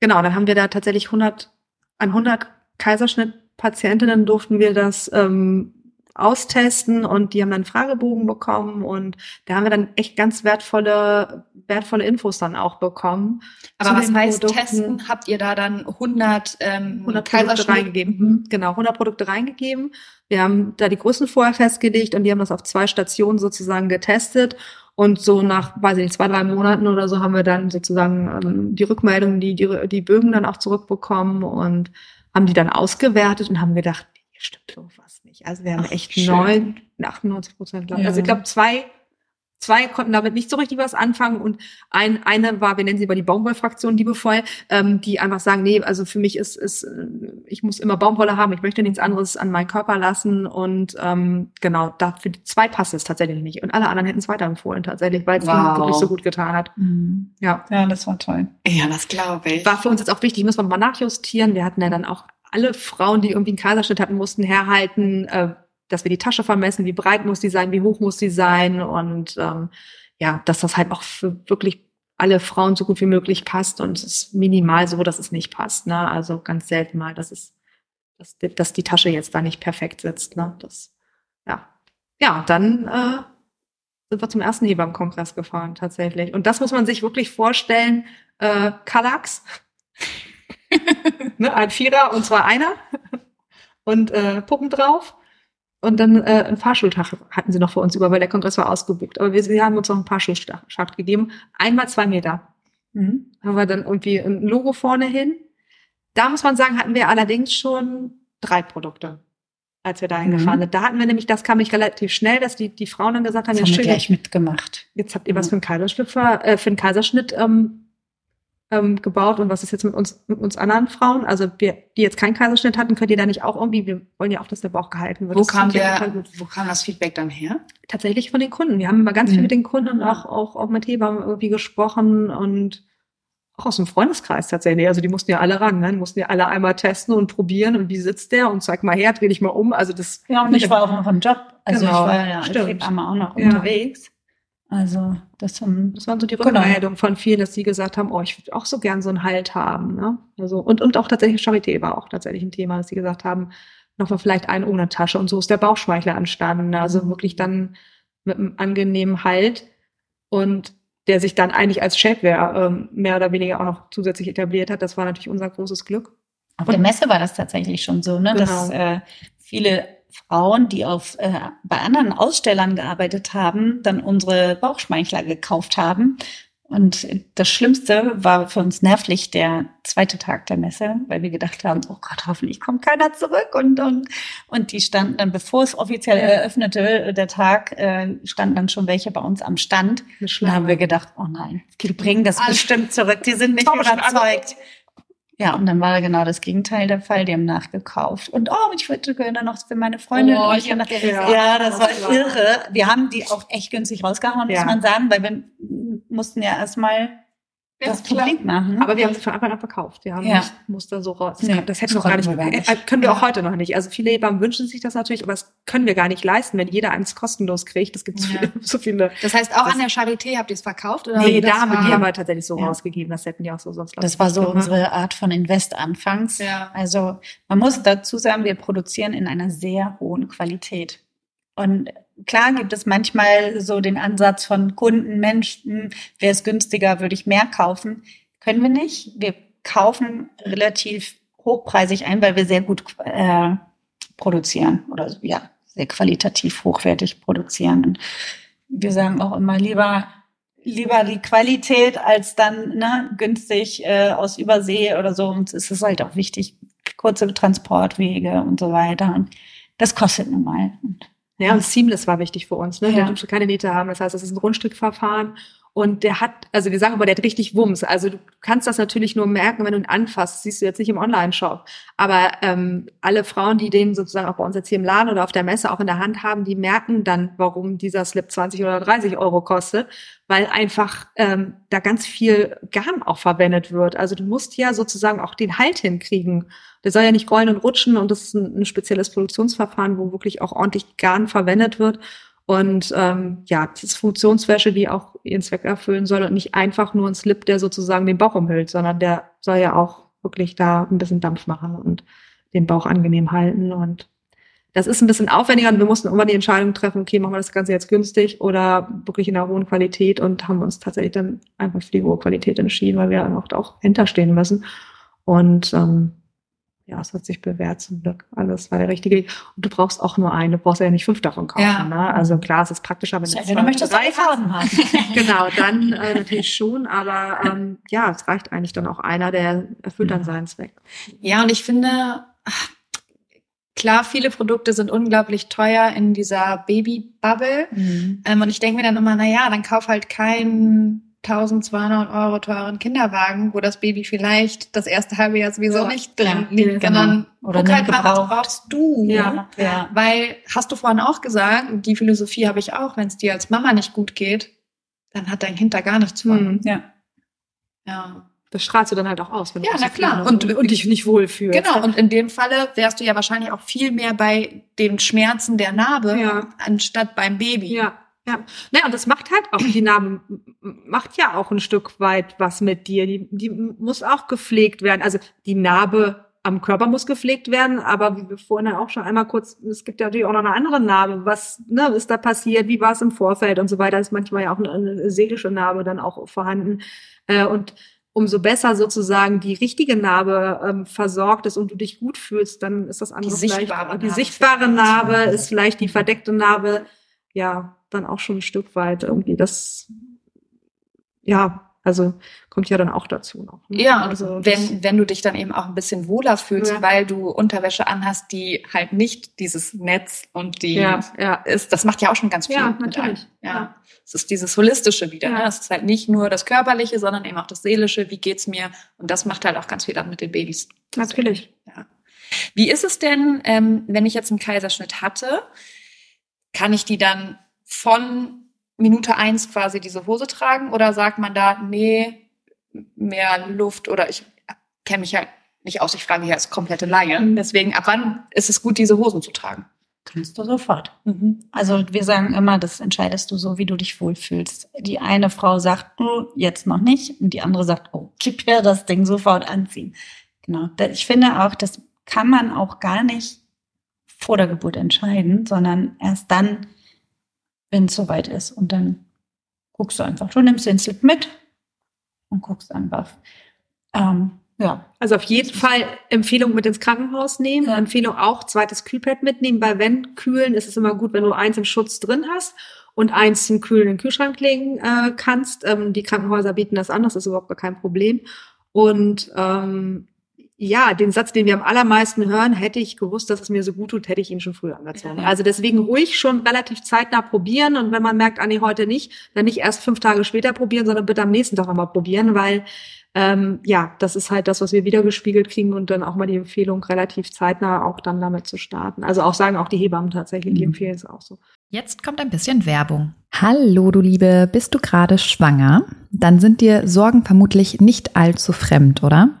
[SPEAKER 3] Genau, dann haben wir da tatsächlich 100, an 100 Kaiserschnittpatientinnen durften wir das ähm, austesten und die haben dann Fragebogen bekommen und da haben wir dann echt ganz wertvolle wertvolle Infos dann auch bekommen.
[SPEAKER 2] Aber was heißt Produkten. testen? Habt ihr da dann 100 ähm,
[SPEAKER 3] 100 Produkte reingegeben? Mhm. Genau, 100 Produkte reingegeben. Wir haben da die Größen vorher festgelegt und die haben das auf zwei Stationen sozusagen getestet und so nach, weiß ich nicht, zwei, drei Monaten oder so haben wir dann sozusagen ähm, die Rückmeldungen, die, die, die Bögen dann auch zurückbekommen und haben die dann ausgewertet und haben gedacht, hier stimmt irgendwas nicht. Also wir haben Ach, echt neun, 98 Prozent. Ja. Also ich glaube, zwei, zwei konnten damit nicht so richtig was anfangen und ein, eine war, wir nennen sie aber die Baumwollfraktion liebevoll, ähm, die einfach sagen, nee, also für mich ist, ist, äh, ich muss immer Baumwolle haben, ich möchte nichts anderes an meinen Körper lassen und ähm, genau, da für die zwei passt es tatsächlich nicht. Und alle anderen hätten es weiterempfohlen tatsächlich, weil es wow. wirklich so gut getan hat.
[SPEAKER 4] Mhm. Ja. ja, das war toll.
[SPEAKER 2] Ja, das glaube ich.
[SPEAKER 3] War für uns jetzt auch wichtig, müssen wir mal nachjustieren. Wir hatten ja dann auch alle Frauen, die irgendwie einen Kaiserschnitt hatten, mussten herhalten, äh, dass wir die Tasche vermessen, wie breit muss die sein, wie hoch muss die sein und ähm, ja, dass das halt auch für wirklich alle Frauen so gut wie möglich passt und es ist minimal so, dass es nicht passt. Ne? Also ganz selten mal, dass es, dass, dass die Tasche jetzt da nicht perfekt sitzt. Ne? Das, ja, ja, dann äh, sind wir zum ersten Hebammenkongress gefahren tatsächlich. Und das muss man sich wirklich vorstellen. Äh, Kallax, ne, ein Vierer und zwar einer und äh, Puppen drauf. Und dann äh, ein Fahrschultag hatten sie noch für uns über, weil der Kongress war ausgebucht. Aber wir sie haben uns noch einen Fahrschulschacht gegeben. Einmal zwei Meter. Mhm. Haben wir dann irgendwie ein Logo vorne hin. Da muss man sagen, hatten wir allerdings schon drei Produkte, als wir da hingefahren mhm. sind. Da hatten wir nämlich, das kam nicht relativ schnell, dass die, die Frauen dann gesagt haben,
[SPEAKER 4] das haben wir gleich mitgemacht.
[SPEAKER 3] Jetzt habt ihr mhm. was für einen Kaiserschnitt, äh, für einen Kaiserschnitt ähm, ähm, gebaut und was ist jetzt mit uns, mit uns anderen Frauen? Also wir, die jetzt keinen Kaiserschnitt hatten, könnt ihr da nicht auch irgendwie, wir wollen ja auch, dass der Bauch gehalten wird.
[SPEAKER 2] Wo kam der, wo kam das Feedback dann her?
[SPEAKER 3] Tatsächlich von den Kunden. Wir haben immer ganz mhm. viel mit den Kunden auch, auch, auch mit Hebammen irgendwie gesprochen und auch aus dem Freundeskreis tatsächlich. Also die mussten ja alle ran, ne? Die mussten ja alle einmal testen und probieren und wie sitzt der und zeig mal her, dreh dich mal um. Also das.
[SPEAKER 4] Ja, und ich war auch noch im Job. Also genau, ich war ja als Hebamme auch noch ja. unterwegs. Also das, haben,
[SPEAKER 3] das waren so die genau. Rückmeldungen von vielen, dass sie gesagt haben, oh, ich würde auch so gern so einen Halt haben. Ne? Also, und, und auch tatsächlich Charité war auch tatsächlich ein Thema, dass sie gesagt haben, noch mal vielleicht einen ohne Tasche. Und so ist der Bauchschmeichler entstanden. Also mhm. wirklich dann mit einem angenehmen Halt. Und der sich dann eigentlich als Shapeware ähm, mehr oder weniger auch noch zusätzlich etabliert hat. Das war natürlich unser großes Glück.
[SPEAKER 4] Auf der Messe war das tatsächlich schon so, ne? Genau. dass äh, viele Frauen, die auf äh, bei anderen Ausstellern gearbeitet haben, dann unsere Bauchschmeichler gekauft haben. Und das Schlimmste war für uns nervlich der zweite Tag der Messe, weil wir gedacht haben, oh Gott, hoffentlich kommt keiner zurück. Und, und, und die standen dann, bevor es offiziell eröffnete, der Tag, äh, standen dann schon welche bei uns am Stand. Da haben wir gedacht, oh nein, die bringen das bestimmt zurück, die sind nicht überzeugt. Ja, und dann war genau das Gegenteil der Fall. Die haben nachgekauft. Und oh, ich würde gerne noch für meine Freundin. Oh, ich ja, ja, das, das war irre. Wir haben die auch echt günstig rausgehauen, ja. muss man sagen, weil wir mussten ja erstmal das Publik machen.
[SPEAKER 3] Aber wir haben sie von Anfang an verkauft. Wir haben ja. nicht Muster so raus. Das, nee, kann, das hätten wir gar nicht, nicht. Äh, können wir ja. auch heute noch nicht. Also viele Hebammen wünschen sich das natürlich, aber das können wir gar nicht leisten, wenn jeder eins kostenlos kriegt. Das gibt ja. so viele.
[SPEAKER 2] Das heißt, auch das, an der Charité habt ihr es verkauft?
[SPEAKER 3] Oder nee, da haben wir, die haben wir tatsächlich so rausgegeben. Das hätten die auch so sonst
[SPEAKER 4] Das war so gemacht. unsere Art von Invest anfangs. Ja. Also man muss dazu sagen, wir produzieren in einer sehr hohen Qualität. Und klar gibt es manchmal so den Ansatz von Kunden, Menschen, wäre es günstiger, würde ich mehr kaufen. Können wir nicht. Wir kaufen relativ hochpreisig ein, weil wir sehr gut äh, produzieren oder ja, sehr qualitativ hochwertig produzieren. Und wir sagen auch immer lieber lieber die Qualität als dann ne, günstig äh, aus Übersee oder so. Und es ist halt auch wichtig, kurze Transportwege und so weiter. Und das kostet nun mal. Und
[SPEAKER 3] ja, und Seamless war wichtig für uns, ne? Ja. Der durfte keine Nähte haben. Das heißt, das ist ein Rundstrickverfahren. Und der hat, also wir sagen aber, der hat richtig Wumms. Also du kannst das natürlich nur merken, wenn du ihn anfasst. siehst du jetzt nicht im Online-Shop. Aber ähm, alle Frauen, die den sozusagen auch bei uns jetzt hier im Laden oder auf der Messe auch in der Hand haben, die merken dann, warum dieser Slip 20 oder 30 Euro kostet, weil einfach ähm, da ganz viel Garn auch verwendet wird. Also du musst ja sozusagen auch den Halt hinkriegen. Der soll ja nicht rollen und rutschen und das ist ein, ein spezielles Produktionsverfahren, wo wirklich auch ordentlich Garn verwendet wird. Und ähm, ja, das ist Funktionswäsche, die auch ihren Zweck erfüllen soll und nicht einfach nur ein Slip, der sozusagen den Bauch umhüllt, sondern der soll ja auch wirklich da ein bisschen Dampf machen und den Bauch angenehm halten. Und das ist ein bisschen aufwendiger und wir mussten immer die Entscheidung treffen, okay, machen wir das Ganze jetzt günstig oder wirklich in einer hohen Qualität und haben uns tatsächlich dann einfach für die hohe Qualität entschieden, weil wir auch, auch hinterstehen müssen. Und ähm, ja, es hat sich bewährt zum Glück. Alles war der richtige Weg. Und du brauchst auch nur eine, du brauchst ja nicht fünf davon kaufen. Ja. Ne? Also klar, es ist praktischer, wenn du
[SPEAKER 4] ja, zwei möchtest drei Farben haben.
[SPEAKER 3] genau, dann äh, natürlich schon, aber ähm, ja, es reicht eigentlich dann auch einer, der erfüllt dann seinen Zweck.
[SPEAKER 2] Ja, und ich finde, klar, viele Produkte sind unglaublich teuer in dieser Baby-Bubble. Mhm. Ähm, und ich denke mir dann immer, na ja, dann kauf halt kein 1200 Euro teuren Kinderwagen, wo das Baby vielleicht das erste halbe Jahr sowieso ja, nicht drin ja, liegt, sondern
[SPEAKER 4] oder guck halt
[SPEAKER 2] brauchst du? Ja, ja. Weil, hast du vorhin auch gesagt, die Philosophie habe ich auch, wenn es dir als Mama nicht gut geht, dann hat dein Kind da gar nichts von.
[SPEAKER 3] Mhm. Ja. Ja. Das strahlst du dann halt auch aus,
[SPEAKER 2] wenn du Ja, na klar.
[SPEAKER 3] Und, und, und dich nicht wohlfühlst.
[SPEAKER 2] Genau. Und in dem Falle wärst du ja wahrscheinlich auch viel mehr bei den Schmerzen der Narbe, ja. anstatt beim Baby.
[SPEAKER 3] Ja. Ja, naja, und das macht halt auch, die Narbe macht ja auch ein Stück weit was mit dir. Die, die muss auch gepflegt werden. Also die Narbe am Körper muss gepflegt werden, aber wie wir vorhin auch schon einmal kurz, es gibt ja natürlich auch noch eine andere Narbe. Was ne, ist da passiert? Wie war es im Vorfeld und so weiter? Ist manchmal ja auch eine, eine seelische Narbe dann auch vorhanden. Äh, und umso besser sozusagen die richtige Narbe ähm, versorgt ist und du dich gut fühlst, dann ist das andere
[SPEAKER 2] die vielleicht, sichtbare
[SPEAKER 3] die sichtbare Narbe ist vielleicht die verdeckte Narbe. Ja, dann auch schon ein Stück weit irgendwie das, ja, also kommt ja dann auch dazu noch.
[SPEAKER 2] Ne? Ja, also wenn, wenn du dich dann eben auch ein bisschen wohler fühlst, ja. weil du Unterwäsche anhast, die halt nicht dieses Netz und die ja, ja. ist, das macht ja auch schon ganz viel.
[SPEAKER 3] Ja, natürlich.
[SPEAKER 2] Ja. Es ist dieses Holistische wieder. Ne? Es ist halt nicht nur das Körperliche, sondern eben auch das Seelische. Wie geht's mir? Und das macht halt auch ganz viel dann mit den Babys.
[SPEAKER 3] Natürlich.
[SPEAKER 2] Ja. Wie ist es denn, ähm, wenn ich jetzt einen Kaiserschnitt hatte? Kann ich die dann von Minute eins quasi diese Hose tragen oder sagt man da, nee, mehr Luft oder ich kenne mich halt nicht aus, ich frage hier als komplette Laie. Deswegen, ab wann ist es gut, diese Hosen zu tragen?
[SPEAKER 4] Kannst du sofort. Mhm. Also wir sagen immer, das entscheidest du so, wie du dich wohlfühlst. Die eine Frau sagt, oh, jetzt noch nicht, und die andere sagt, oh, gib mir das Ding sofort anziehen. Genau. Ich finde auch, das kann man auch gar nicht vor der Geburt entscheiden, sondern erst dann, wenn es soweit ist. Und dann guckst du einfach. Du nimmst den Slip mit und guckst einfach. Ähm, ja.
[SPEAKER 3] Also auf jeden Fall Empfehlung mit ins Krankenhaus nehmen. Ja. Empfehlung auch zweites Kühlpad mitnehmen, weil wenn kühlen, ist es immer gut, wenn du eins im Schutz drin hast und eins zum Kühlen in den Kühlschrank legen äh, kannst. Ähm, die Krankenhäuser bieten das an, das ist überhaupt gar kein Problem. Und ähm, ja, den Satz, den wir am allermeisten hören, hätte ich gewusst, dass es mir so gut tut, hätte ich ihn schon früher angezogen. Also deswegen ruhig schon relativ zeitnah probieren und wenn man merkt, ah nee, heute nicht, dann nicht erst fünf Tage später probieren, sondern bitte am nächsten Tag nochmal probieren, weil ähm, ja, das ist halt das, was wir wiedergespiegelt kriegen und dann auch mal die Empfehlung, relativ zeitnah auch dann damit zu starten. Also auch sagen auch die Hebammen tatsächlich, die mhm. empfehlen es auch so.
[SPEAKER 1] Jetzt kommt ein bisschen Werbung. Hallo, du Liebe, bist du gerade schwanger? Dann sind dir Sorgen vermutlich nicht allzu fremd, oder?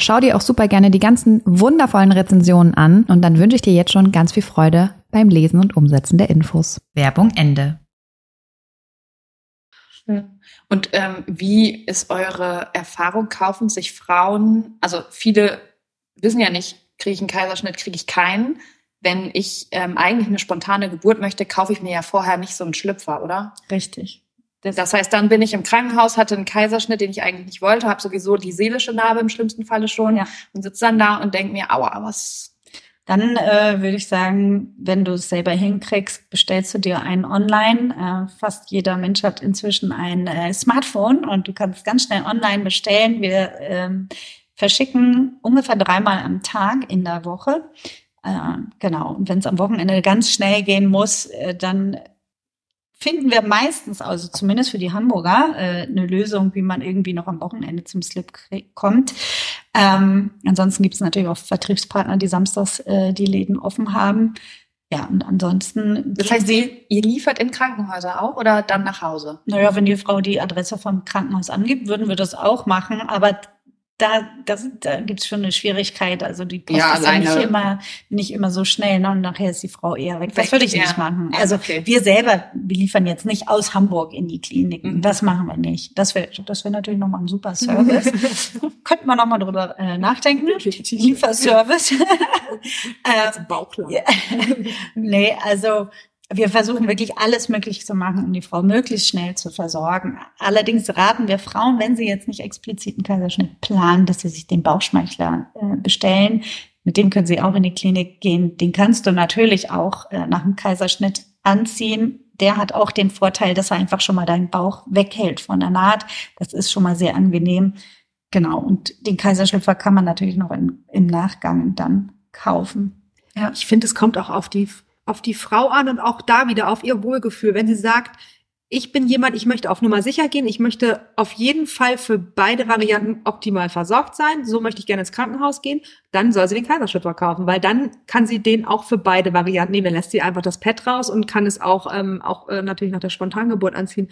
[SPEAKER 1] Schau dir auch super gerne die ganzen wundervollen Rezensionen an und dann wünsche ich dir jetzt schon ganz viel Freude beim Lesen und Umsetzen der Infos. Werbung Ende.
[SPEAKER 2] Und ähm, wie ist eure Erfahrung? Kaufen sich Frauen, also viele wissen ja nicht, kriege ich einen Kaiserschnitt, kriege ich keinen. Wenn ich ähm, eigentlich eine spontane Geburt möchte, kaufe ich mir ja vorher nicht so einen Schlüpfer, oder?
[SPEAKER 4] Richtig.
[SPEAKER 2] Das, das heißt, dann bin ich im Krankenhaus, hatte einen Kaiserschnitt, den ich eigentlich nicht wollte, habe sowieso die seelische Narbe im schlimmsten Falle schon ja. und sitze dann da und denke mir, aua, was.
[SPEAKER 4] Dann äh, würde ich sagen, wenn du es selber hinkriegst, bestellst du dir einen online. Äh, fast jeder Mensch hat inzwischen ein äh, Smartphone und du kannst ganz schnell online bestellen. Wir ähm, verschicken ungefähr dreimal am Tag in der Woche. Äh, genau. Und wenn es am Wochenende ganz schnell gehen muss, äh, dann finden wir meistens, also zumindest für die Hamburger, äh, eine Lösung, wie man irgendwie noch am Wochenende zum Slip kommt. Ähm, ansonsten gibt es natürlich auch Vertriebspartner, die samstags äh, die Läden offen haben. Ja, und ansonsten.
[SPEAKER 2] Das heißt, Sie, ihr liefert in Krankenhäuser auch oder dann nach Hause?
[SPEAKER 4] Naja, wenn die Frau die Adresse vom Krankenhaus angibt, würden wir das auch machen. Aber da, das, da gibt's schon eine Schwierigkeit. Also die Post ja, ist ja nicht immer, nicht immer so schnell. Ne? Und nachher ist die Frau eher weg. Das würde ich ja. nicht machen. Also okay. wir selber, wir liefern jetzt nicht aus Hamburg in die Kliniken. Mhm. Das machen wir nicht. Das wäre das wäre natürlich nochmal ein super Service. Könnte man nochmal drüber äh, nachdenken. Lieferservice. äh, Bauchplan. nee, also wir versuchen wirklich alles möglich zu machen, um die Frau möglichst schnell zu versorgen. Allerdings raten wir Frauen, wenn sie jetzt nicht explizit einen Kaiserschnitt planen, dass sie sich den Bauchschmeichler äh, bestellen. Mit dem können sie auch in die Klinik gehen. Den kannst du natürlich auch äh, nach dem Kaiserschnitt anziehen. Der hat auch den Vorteil, dass er einfach schon mal deinen Bauch weghält von der Naht. Das ist schon mal sehr angenehm. Genau. Und den Kaiserschlüpfer kann man natürlich noch im, im Nachgang dann kaufen.
[SPEAKER 3] Ja, ich finde, es kommt auch auf die auf die Frau an und auch da wieder auf ihr Wohlgefühl. Wenn sie sagt, ich bin jemand, ich möchte auf Nummer sicher gehen. Ich möchte auf jeden Fall für beide Varianten optimal versorgt sein. So möchte ich gerne ins Krankenhaus gehen. Dann soll sie den Kaiserschnitt verkaufen, weil dann kann sie den auch für beide Varianten nehmen. Dann lässt sie einfach das Pad raus und kann es auch, ähm, auch äh, natürlich nach der Spontangeburt anziehen.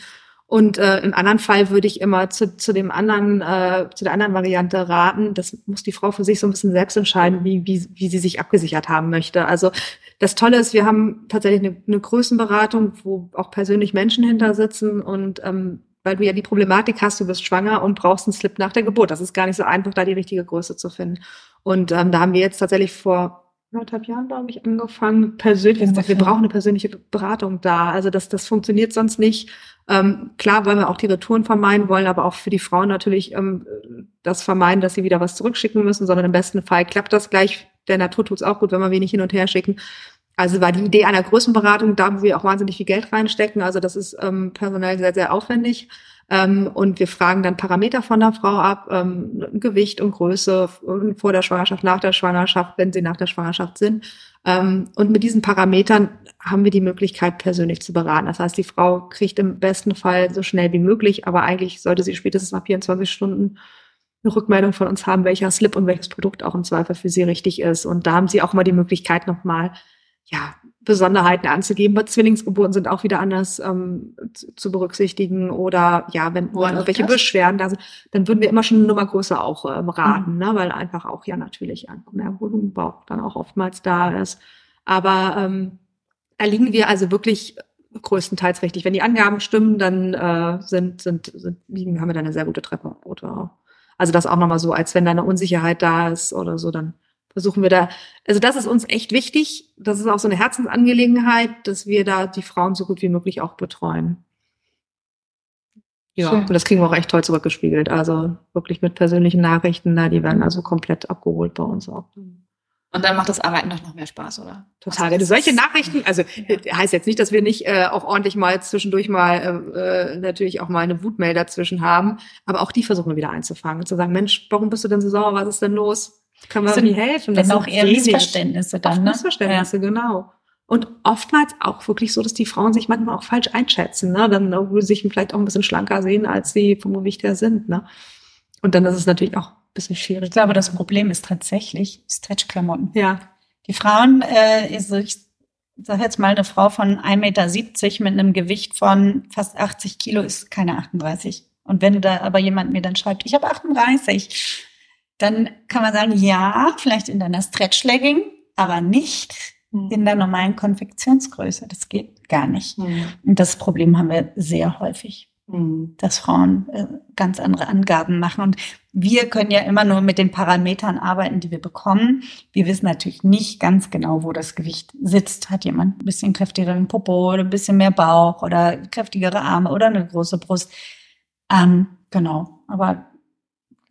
[SPEAKER 3] Und äh, im anderen Fall würde ich immer zu, zu dem anderen, äh, zu der anderen Variante raten. Das muss die Frau für sich so ein bisschen selbst entscheiden, wie, wie, wie sie sich abgesichert haben möchte. Also das Tolle ist, wir haben tatsächlich eine, eine Größenberatung, wo auch persönlich Menschen hinter sitzen und ähm, weil du ja die Problematik hast, du bist schwanger und brauchst einen Slip nach der Geburt. Das ist gar nicht so einfach, da die richtige Größe zu finden. Und ähm, da haben wir jetzt tatsächlich vor anderthalb Jahren, glaube ich, angefangen, persönlich, gesagt, wir brauchen eine persönliche Beratung da. Also das, das funktioniert sonst nicht. Ähm, klar wollen wir auch die Retouren vermeiden, wollen aber auch für die Frauen natürlich ähm, das vermeiden, dass sie wieder was zurückschicken müssen, sondern im besten Fall klappt das gleich. Der Natur tut es auch gut, wenn wir wenig hin und her schicken. Also war die Idee einer Größenberatung da, wo wir auch wahnsinnig viel Geld reinstecken. Also das ist ähm, personell sehr, sehr aufwendig. Ähm, und wir fragen dann Parameter von der Frau ab, ähm, Gewicht und Größe vor der Schwangerschaft, nach der Schwangerschaft, wenn sie nach der Schwangerschaft sind. Ähm, und mit diesen Parametern haben wir die Möglichkeit, persönlich zu beraten. Das heißt, die Frau kriegt im besten Fall so schnell wie möglich, aber eigentlich sollte sie spätestens nach 24 Stunden eine Rückmeldung von uns haben, welcher Slip und welches Produkt auch im Zweifel für sie richtig ist. Und da haben sie auch mal die Möglichkeit, nochmal ja, Besonderheiten anzugeben. Bei Zwillingsgeburten sind auch wieder anders ähm, zu, zu, berücksichtigen. Oder ja, wenn Woran irgendwelche Beschwerden da sind, dann würden wir immer schon eine Nummer größer auch ähm, raten, mhm. ne? weil einfach auch ja natürlich ein mehr Volumenbauch dann auch oftmals da ist. Aber ähm, da liegen wir also wirklich größtenteils richtig. Wenn die Angaben stimmen, dann äh, sind, sind, sind liegen, haben wir da eine sehr gute Treppe. Oder also das auch nochmal so, als wenn da eine Unsicherheit da ist oder so, dann versuchen wir da, also das ist uns echt wichtig. Das ist auch so eine Herzensangelegenheit, dass wir da die Frauen so gut wie möglich auch betreuen. Ja, Schön. und das kriegen wir auch echt toll zurückgespiegelt. Also wirklich mit persönlichen Nachrichten, da, die werden also komplett abgeholt bei uns auch.
[SPEAKER 2] Und dann macht das Arbeiten doch noch mehr Spaß, oder?
[SPEAKER 3] Total. Du solche Nachrichten, also ja. heißt jetzt nicht, dass wir nicht äh, auch ordentlich mal zwischendurch mal äh, äh, natürlich auch mal eine Wutmail dazwischen haben, aber auch die versuchen wir wieder einzufangen und zu sagen, Mensch, warum bist du denn so sauer? Was ist denn los? Kann man nie helfen.
[SPEAKER 4] Das sind auch eher Missverständnisse dann,
[SPEAKER 3] ne? Missverständnisse, ja. genau. Und oftmals auch wirklich so, dass die Frauen sich manchmal auch falsch einschätzen, ne? Dann obwohl sich vielleicht auch ein bisschen schlanker sehen, als sie vom Gewicht her sind, ne? Und dann ist es natürlich auch ein bisschen schwierig.
[SPEAKER 4] Ich glaube, das Problem ist tatsächlich Stretchklamotten.
[SPEAKER 3] Ja.
[SPEAKER 4] Die Frauen, äh, ich sag jetzt mal, eine Frau von 1,70 Meter mit einem Gewicht von fast 80 Kilo ist keine 38. Und wenn da aber jemand mir dann schreibt, ich habe 38, dann kann man sagen, ja, vielleicht in deiner Stretch-Legging, aber nicht mhm. in der normalen Konfektionsgröße. Das geht gar nicht. Mhm. Und das Problem haben wir sehr häufig, mhm. dass Frauen äh, ganz andere Angaben machen. Und wir können ja immer nur mit den Parametern arbeiten, die wir bekommen. Wir wissen natürlich nicht ganz genau, wo das Gewicht sitzt. Hat jemand ein bisschen kräftigeren Popo oder ein bisschen mehr Bauch oder kräftigere Arme oder eine große Brust. Ähm, genau. Aber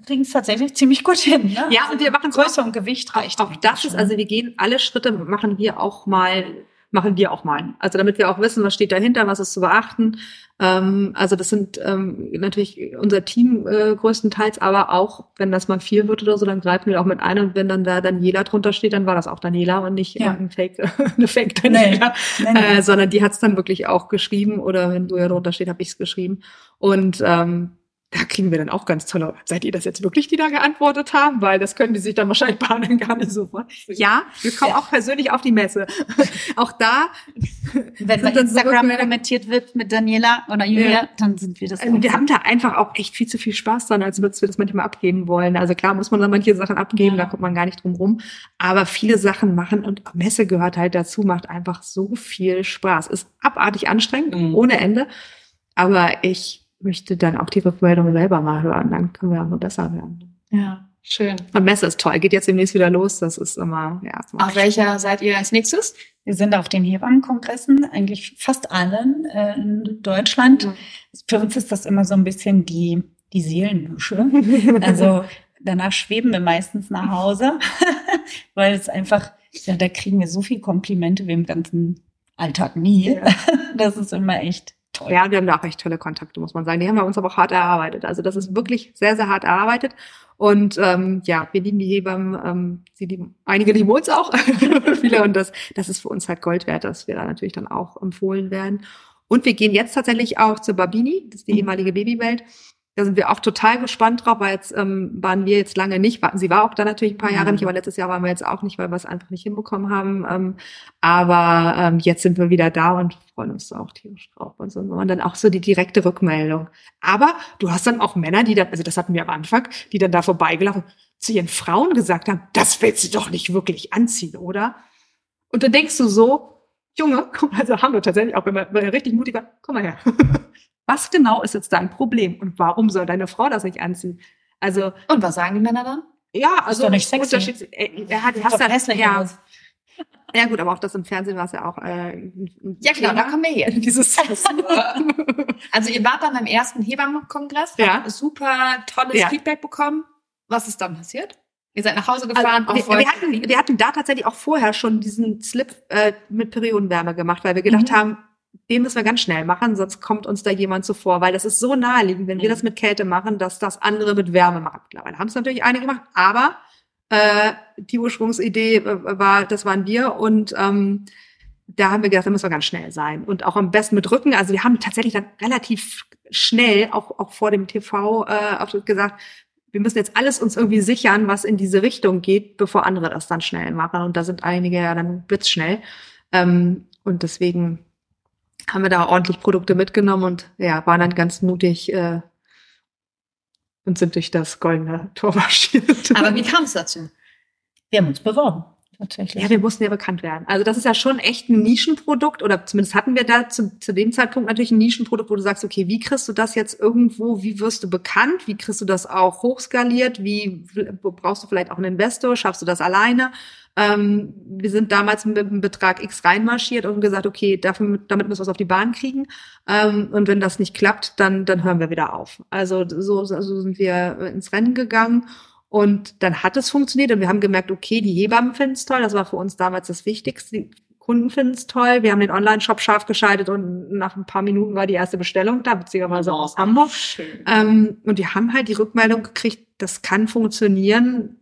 [SPEAKER 4] kriegen es tatsächlich ziemlich gut hin.
[SPEAKER 3] Ne? Ja, und wir machen Größe und Gewicht reicht. Auch, auch das ist, also wir gehen alle Schritte, machen wir auch mal, machen wir auch mal. Also damit wir auch wissen, was steht dahinter, was ist zu beachten. Ähm, also das sind ähm, natürlich unser Team äh, größtenteils, aber auch, wenn das mal vier wird oder so, dann greifen wir auch mit ein und wenn dann da Daniela drunter steht, dann war das auch Daniela und nicht ja. ein Fake, eine Fake Daniela, nee. Nee, nee. Äh, sondern die hat es dann wirklich auch geschrieben oder wenn du ja drunter steht, habe ich es geschrieben. Und ähm, da kriegen wir dann auch ganz tolle, seid ihr das jetzt wirklich, die da geantwortet haben? Weil das können die sich dann wahrscheinlich bahnen gar nicht sofort. Ja, wir kommen ja. auch persönlich auf die Messe. auch da.
[SPEAKER 4] Wenn bei Instagram kommentiert wird mit Daniela oder Julia, ja. dann sind wir das.
[SPEAKER 3] Also wir haben da einfach auch echt viel zu viel Spaß dran, als würden wir das manchmal abgeben wollen. Also klar muss man dann manche Sachen abgeben, ja. da kommt man gar nicht drum rum. Aber viele Sachen machen und Messe gehört halt dazu, macht einfach so viel Spaß. Ist abartig anstrengend, mhm. ohne Ende. Aber ich möchte dann auch die Rückmeldung selber mal hören. Dann können wir auch nur besser werden.
[SPEAKER 2] Ja, schön.
[SPEAKER 3] Und Messe ist toll. Geht jetzt demnächst wieder los. Das ist immer, ja.
[SPEAKER 2] Auf welcher seid ihr als nächstes?
[SPEAKER 4] Wir sind auf den Hebammenkongressen, eigentlich fast allen äh, in Deutschland. Mhm. Für uns ist das immer so ein bisschen die, die Seelendusche. Also danach schweben wir meistens nach Hause, weil es einfach, ja, da kriegen wir so viel Komplimente wie im ganzen Alltag nie. Ja. Das ist immer echt
[SPEAKER 3] Ja, wir haben da auch echt tolle Kontakte, muss man sagen. Die haben wir uns aber auch hart erarbeitet. Also das ist wirklich sehr, sehr hart erarbeitet. Und ähm, ja, wir lieben die Hebammen, ähm, sie lieben, einige lieben uns auch, viele. Und das, das ist für uns halt Gold wert, dass wir da natürlich dann auch empfohlen werden. Und wir gehen jetzt tatsächlich auch zur Babini, das ist die mhm. ehemalige Babywelt. Da sind wir auch total gespannt drauf, weil jetzt ähm, waren wir jetzt lange nicht. Sie war auch da natürlich ein paar Jahre mhm. nicht, aber letztes Jahr waren wir jetzt auch nicht, weil wir es einfach nicht hinbekommen haben. Ähm, aber ähm, jetzt sind wir wieder da und freuen uns auch tierisch drauf und so. Und dann auch so die direkte Rückmeldung. Aber du hast dann auch Männer, die dann, also das hatten wir am Anfang, die dann da vorbeigelaufen, zu ihren Frauen gesagt haben, das willst du doch nicht wirklich anziehen, oder? Und dann denkst du so, Junge, also haben wir tatsächlich auch, wenn wir, wenn wir richtig mutig waren, komm mal her. Was genau ist jetzt dein Problem und warum soll deine Frau das nicht anziehen? Also
[SPEAKER 2] und was sagen die Männer dann?
[SPEAKER 3] Ja, also
[SPEAKER 2] ist doch nicht sexy.
[SPEAKER 3] Äh, er hat, hast dann, hässlich ja, aus. ja gut, aber auch das im Fernsehen war es ja auch. Äh,
[SPEAKER 2] ja genau, da kommen wir her. Dieses also ihr wart dann beim ersten Hebammenkongress,
[SPEAKER 3] ja.
[SPEAKER 2] habt super tolles ja. Feedback bekommen. Was ist dann passiert? Ihr seid nach Hause also, gefahren.
[SPEAKER 3] Also, wir, wir, hatten, wir hatten da tatsächlich auch vorher schon diesen Slip äh, mit Periodenwärme gemacht, weil wir gedacht mhm. haben, den müssen wir ganz schnell machen, sonst kommt uns da jemand zuvor, weil das ist so naheliegend, wenn wir mhm. das mit Kälte machen, dass das andere mit Wärme machen. Mittlerweile haben es natürlich einige gemacht, aber äh, die Ursprungsidee äh, war, das waren wir und ähm, da haben wir gedacht, da müssen wir ganz schnell sein und auch am besten mit Rücken. Also wir haben tatsächlich dann relativ schnell auch auch vor dem TV äh, auch gesagt, wir müssen jetzt alles uns irgendwie sichern, was in diese Richtung geht, bevor andere das dann schnell machen. Und da sind einige ja dann blitzschnell. Ähm, und deswegen haben wir da ordentlich Produkte mitgenommen und ja, waren dann ganz mutig äh, und sind durch das goldene Tor marschiert.
[SPEAKER 2] Aber wie kam es dazu?
[SPEAKER 4] Wir haben uns beworben. Tatsächlich.
[SPEAKER 3] Ja, wir mussten ja bekannt werden. Also das ist ja schon echt ein Nischenprodukt oder zumindest hatten wir da zu, zu dem Zeitpunkt natürlich ein Nischenprodukt, wo du sagst, okay, wie kriegst du das jetzt irgendwo, wie wirst du bekannt, wie kriegst du das auch hochskaliert, wie brauchst du vielleicht auch einen Investor, schaffst du das alleine? Ähm, wir sind damals mit einem Betrag X reinmarschiert und gesagt, okay, dafür, damit müssen wir es auf die Bahn kriegen. Ähm, und wenn das nicht klappt, dann, dann hören wir wieder auf. Also so, so sind wir ins Rennen gegangen. Und dann hat es funktioniert und wir haben gemerkt, okay, die Hebammen finden es toll. Das war für uns damals das Wichtigste. Die Kunden finden es toll. Wir haben den Online-Shop scharf geschaltet und nach ein paar Minuten war die erste Bestellung da, beziehungsweise oh, aus Hamburg. Ähm, und die haben halt die Rückmeldung gekriegt, das kann funktionieren.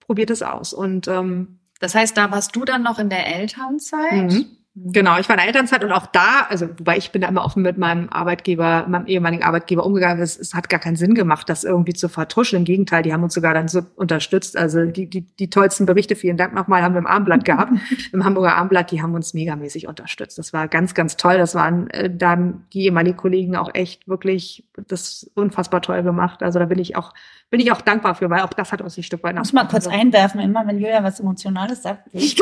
[SPEAKER 3] Probiert es aus. Und ähm,
[SPEAKER 2] das heißt, da warst du dann noch in der Elternzeit? Mhm.
[SPEAKER 3] Genau, ich war in der Elternzeit und auch da, also wobei ich bin da immer offen mit meinem Arbeitgeber, meinem ehemaligen Arbeitgeber umgegangen. Es, es hat gar keinen Sinn gemacht, das irgendwie zu vertuschen. Im Gegenteil, die haben uns sogar dann so unterstützt. Also die, die, die tollsten Berichte, vielen Dank nochmal, haben wir im Abendblatt gehabt, im Hamburger Abendblatt, die haben uns megamäßig unterstützt. Das war ganz, ganz toll. Das waren äh, dann die ehemaligen Kollegen auch echt wirklich das unfassbar toll gemacht. Also da bin ich auch bin ich auch dankbar für, weil auch das hat uns ein Stück weit
[SPEAKER 4] nach. Muss mal kurz einwerfen, immer wenn Julia was Emotionales sagt. Ich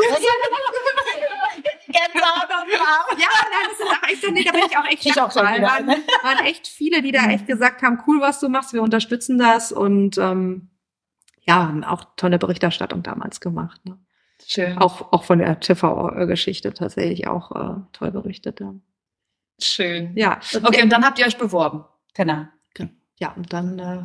[SPEAKER 3] ja, nein, das ist auch echt, nee, da bin ich auch echt ich auch so waren, waren echt viele, die da mhm. echt gesagt haben, cool, was du machst, wir unterstützen das und ähm, ja, haben auch tolle Berichterstattung damals gemacht. Ne?
[SPEAKER 2] Schön.
[SPEAKER 3] Auch, auch von der TV-Geschichte tatsächlich auch äh, toll berichtet. Ja.
[SPEAKER 2] Schön.
[SPEAKER 3] Ja.
[SPEAKER 2] Okay, und dann habt ihr euch beworben.
[SPEAKER 4] Genau.
[SPEAKER 3] Ja, und dann äh,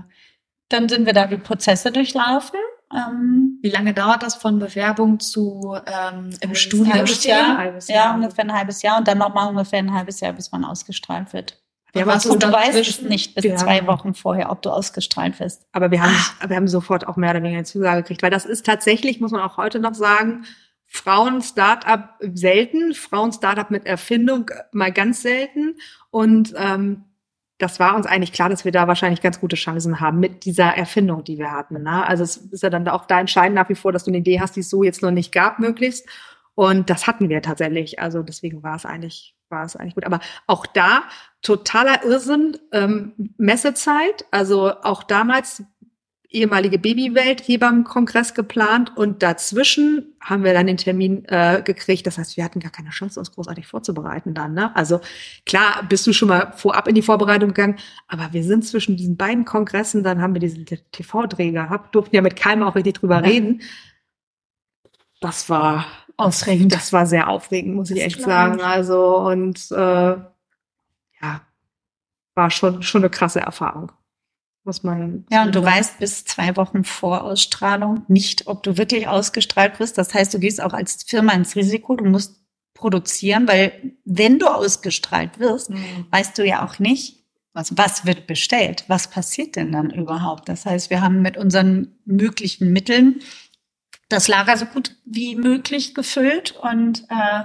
[SPEAKER 4] dann sind wir da die Prozesse durchlaufen.
[SPEAKER 2] Ähm, Wie lange dauert das von Bewerbung zu ähm, im Studium?
[SPEAKER 4] Halbes Jahr. Halbes Jahr. Ja, ungefähr ein halbes Jahr und dann nochmal ungefähr ein halbes Jahr, bis man ausgestrahlt wird. Ja, was du, du weißt es nicht bis zwei Wochen vorher, ob du ausgestrahlt wirst.
[SPEAKER 3] Aber wir haben, Ach. wir haben sofort auch mehr oder weniger eine Zusage gekriegt, weil das ist tatsächlich, muss man auch heute noch sagen, Frauen-Startup selten, Frauen-Startup mit Erfindung mal ganz selten. Und ähm, das war uns eigentlich klar, dass wir da wahrscheinlich ganz gute Chancen haben mit dieser Erfindung, die wir hatten. Ne? Also es ist ja dann auch da entscheidend nach wie vor, dass du eine Idee hast, die es so jetzt noch nicht gab, möglichst. Und das hatten wir tatsächlich. Also deswegen war es eigentlich, war es eigentlich gut. Aber auch da totaler Irrsinn, ähm, Messezeit. Also auch damals ehemalige Babywelt Hebammenkongress geplant und dazwischen haben wir dann den Termin äh, gekriegt. Das heißt, wir hatten gar keine Chance, uns großartig vorzubereiten dann. Ne? Also klar, bist du schon mal vorab in die Vorbereitung gegangen, aber wir sind zwischen diesen beiden Kongressen, dann haben wir diesen TV-Dreh gehabt, durften ja mit keinem auch richtig drüber ja. reden. Das war
[SPEAKER 4] aufregend.
[SPEAKER 3] Das war sehr aufregend, muss ich echt sagen. Also und äh, ja, war schon schon eine krasse Erfahrung muss man.
[SPEAKER 4] Ja, und du weißt bis zwei Wochen vor Ausstrahlung nicht, ob du wirklich ausgestrahlt wirst. Das heißt, du gehst auch als Firma ins Risiko. Du musst produzieren, weil wenn du ausgestrahlt wirst, mhm. weißt du ja auch nicht, was, was wird bestellt? Was passiert denn dann überhaupt? Das heißt, wir haben mit unseren möglichen Mitteln das Lager so gut wie möglich gefüllt und äh,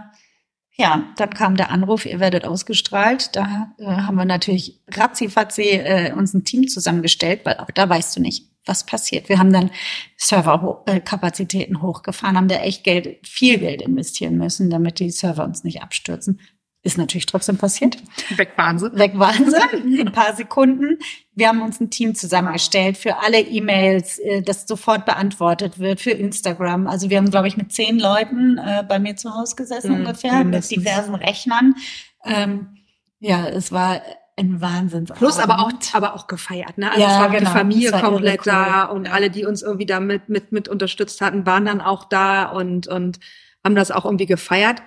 [SPEAKER 4] ja, dann kam der Anruf, ihr werdet ausgestrahlt. Da äh, haben wir natürlich ratzifatzi äh, uns ein Team zusammengestellt, weil auch da weißt du nicht, was passiert. Wir haben dann Serverkapazitäten hochgefahren, haben da echt Geld, viel Geld investieren müssen, damit die Server uns nicht abstürzen. Ist natürlich trotzdem passiert.
[SPEAKER 3] Weg waren sie.
[SPEAKER 4] Weg. In ein paar Sekunden. Wir haben uns ein Team zusammengestellt für alle E-Mails, äh, das sofort beantwortet wird, für Instagram. Also wir haben, glaube ich, mit zehn Leuten äh, bei mir zu Hause gesessen mhm, ungefähr, mit diversen Rechnern. Ähm, ja, es war ein Wahnsinn.
[SPEAKER 3] Plus aber auch, aber auch gefeiert, ne? Also ja, es war genau. die Familie komplett cool. da und alle, die uns irgendwie da mit, mit, mit unterstützt hatten, waren dann auch da und, und haben das auch irgendwie gefeiert.